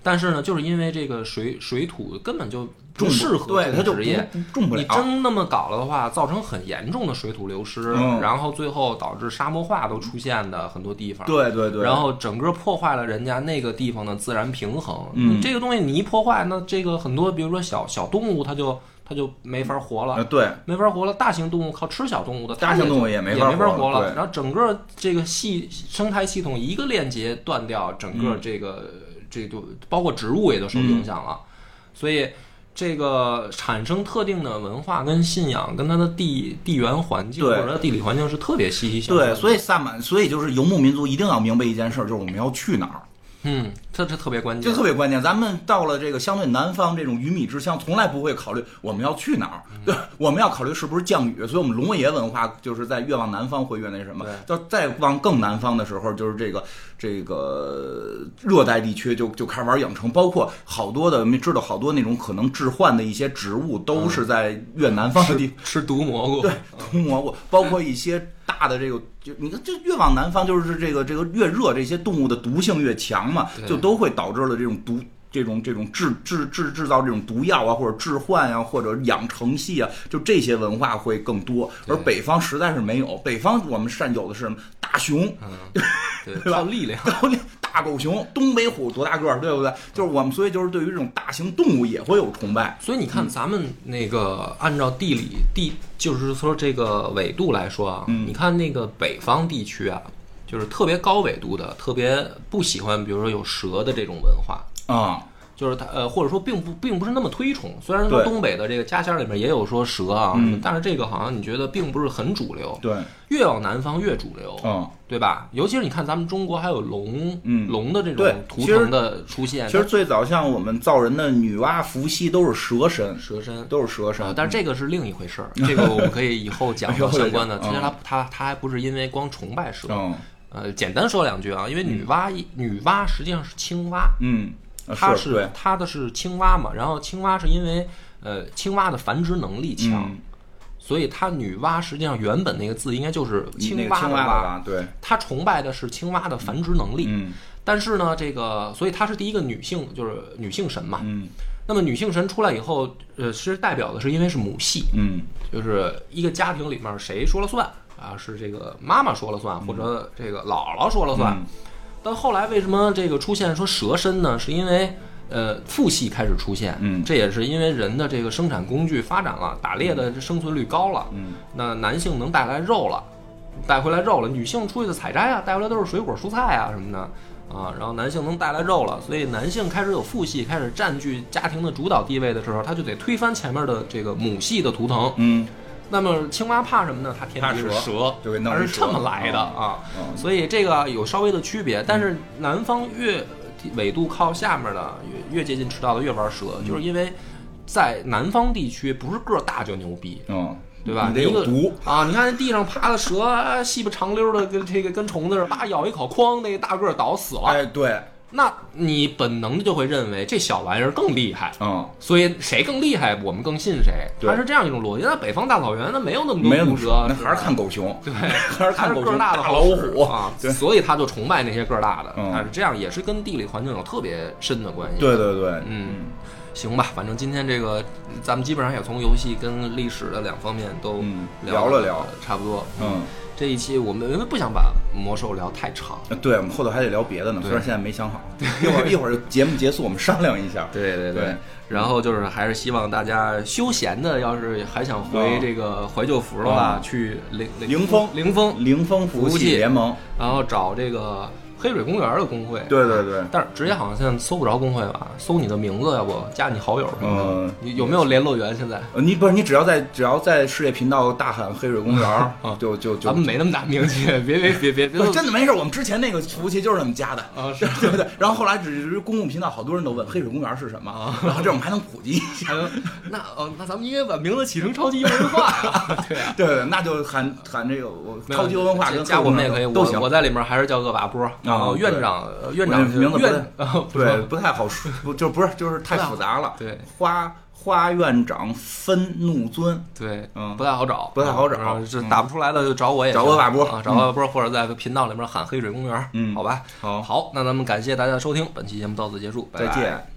但是呢，就是因为这个水水土根本就不不适合对，它就不种不了。你真那么搞了的话，造成很严重的水土流失，嗯然后最后导致沙漠化都出现的很多地方。对对对，然后整个破坏了人家那个地方的自然平衡。嗯这个东西你一破坏，那这个很多，比如说小小动物，它就它就没法活了。呃对，没法活了，大型动物靠吃小动物的，大型动物也没法也没法活了。然后整个这个系生态系统一个链接断掉，整个嗯这个、这就包括植物也都受影响了。所以这个产生特定的文化跟信仰，跟它的地地缘环境或对者它地理环境是特别息息相关的。对，所以萨满，所以就是游牧民族一定要明白一件事儿，就是我们要去哪儿，嗯，这这特别关这键。特别关键。咱们到了这个相对南方这种鱼米之乡，从来不会考虑我们要去哪儿，对，我们要考虑是不是降雨。所以，我们龙爷文化就是在越往南方会越那什么，到再往更南方的时候，就是这个这个热带地区就就开始玩养成，包括好多的没知道好多那种可能置换的一些植物，都是在越南方的地方。吃 毒蘑菇，对，毒蘑菇，包括一些大的这个，就你看，这越往南方，就是这个这个越热，这些动物的毒性越强嘛，就都会导致了这种毒。这种这种制制制制造这种毒药啊，或者致幻啊，或者养成系啊，就这些文化会更多。而北方实在是没有，北方我们善有的是什么大熊，对，对吧靠力量。大狗熊，东北虎多大个儿，对不对？就是我们，所以就是对于这种大型动物也会有崇拜。所以你看，咱们那个按照地理地，就是说这个纬度来说啊，嗯你看那个北方地区啊，就是特别高纬度的，特别不喜欢，比如说有蛇的这种文化。啊、就是它呃，或者说并不并不是那么推崇。虽然说东北的这个家乡里面也有说蛇啊，嗯但是这个好像你觉得并不是很主流。对，越往南方越主流，嗯，对吧？尤其是你看咱们中国还有龙，嗯龙的这种图腾的出现，其实最早像我们造人的女娲、伏羲都是蛇神，蛇身。都是蛇身啊，。但是这个是另一回事儿，这个我们可以以后讲 相关的。讲其实他他他还不是因为光崇拜蛇，嗯呃，简单说两句啊，因为女娲一女娲实际上是青蛙，嗯，啊它是对，它的是青蛙嘛，然后青蛙是因为呃青蛙的繁殖能力强，嗯所以它女娲实际上原本那个字应该就是青蛙的蛙的蛙，对，它崇拜的是青蛙的繁殖能力。嗯但是呢，这个所以她是第一个女性，就是女性神嘛。嗯那么女性神出来以后，呃，其实代表的是因为是母系，嗯就是一个家庭里面谁说了算啊？是这个妈妈说了算，或者这个姥姥说了算。嗯但后来为什么这个出现说蛇身呢？是因为呃父系开始出现，嗯这也是因为人的这个生产工具发展了，打猎的生存率高了，嗯那男性能带来肉了，带回来肉了，女性出去的采摘啊，带回来都是水果蔬菜啊什么的啊，然后男性能带来肉了，所以男性开始有父系，开始占据家庭的主导地位的时候，他就得推翻前面的这个母系的图腾。嗯那么青蛙怕什么呢？它天怕蛇蛇，就给弄它是这么来的嗯啊。嗯所以这个有稍微的区别，但是南方越纬度靠下面的越越接近赤道的越玩蛇，嗯就是因为在南方地区不是个儿大就牛逼，嗯，对吧？有毒，啊！你看地上爬的蛇，啊细不长溜的，跟这个跟虫子似的，叭咬一口，哐，那个大个儿倒死了。哎，对，那你本能的就会认为这小玩意儿更厉害，嗯，所以谁更厉害，我们更信谁。它是这样一种逻辑。那北方大草原那没有那么多没有那么骨折，那还是看狗熊，对，还是看个儿大的老虎啊，对所以他就崇拜那些个儿大的。嗯它是这样，也是跟地理环境有特别深的关系。对对对，嗯，行吧，反正今天这个咱们基本上也从游戏跟历史的两方面都聊了聊差不多。嗯，这一期我们因为不想把魔兽聊太长。呃对，我们后头还得聊别的呢，对虽然现在没想好，一会儿一会儿节目结束我们商量一下。对对对然后就是还是希望大家休闲的，要是还想回嗯这个怀旧服的话，嗯去凌凌风凌风，凌风服务器器联盟，然后找这个黑水公园的工会。对对对，但是直接好像现在搜不着工会吧？搜你的名字，要不加你好友什么的？嗯你有没有联络员？现在呃你不是你只要在只要在世界频道大喊黑水公园 啊，就就就咱们没那么大名气，别别别别别真的没事，我们之前那个服务器就是那么加的。啊！是对不对？然后后来只是公共频道，好多人都问黑水公园是什么，啊然后这我们还能普及一下。那哦，那咱们应该把名字起成超级文化呀！对啊，对对，那就喊喊这个我超级文化跟加我们也可以，都行我。我在里面还是叫恶把波，然后院长呃院长名字不院对，不太好说，不就不是就是太复杂了。对花花院长分怒尊，对，嗯不太好找，不太好找这打不出来的就找我也找行恶把波啊，找恶把波或者在频道里面喊黑水公园，嗯好吧，好好，那咱们感谢大家的收听，本期节目到此结束，再见。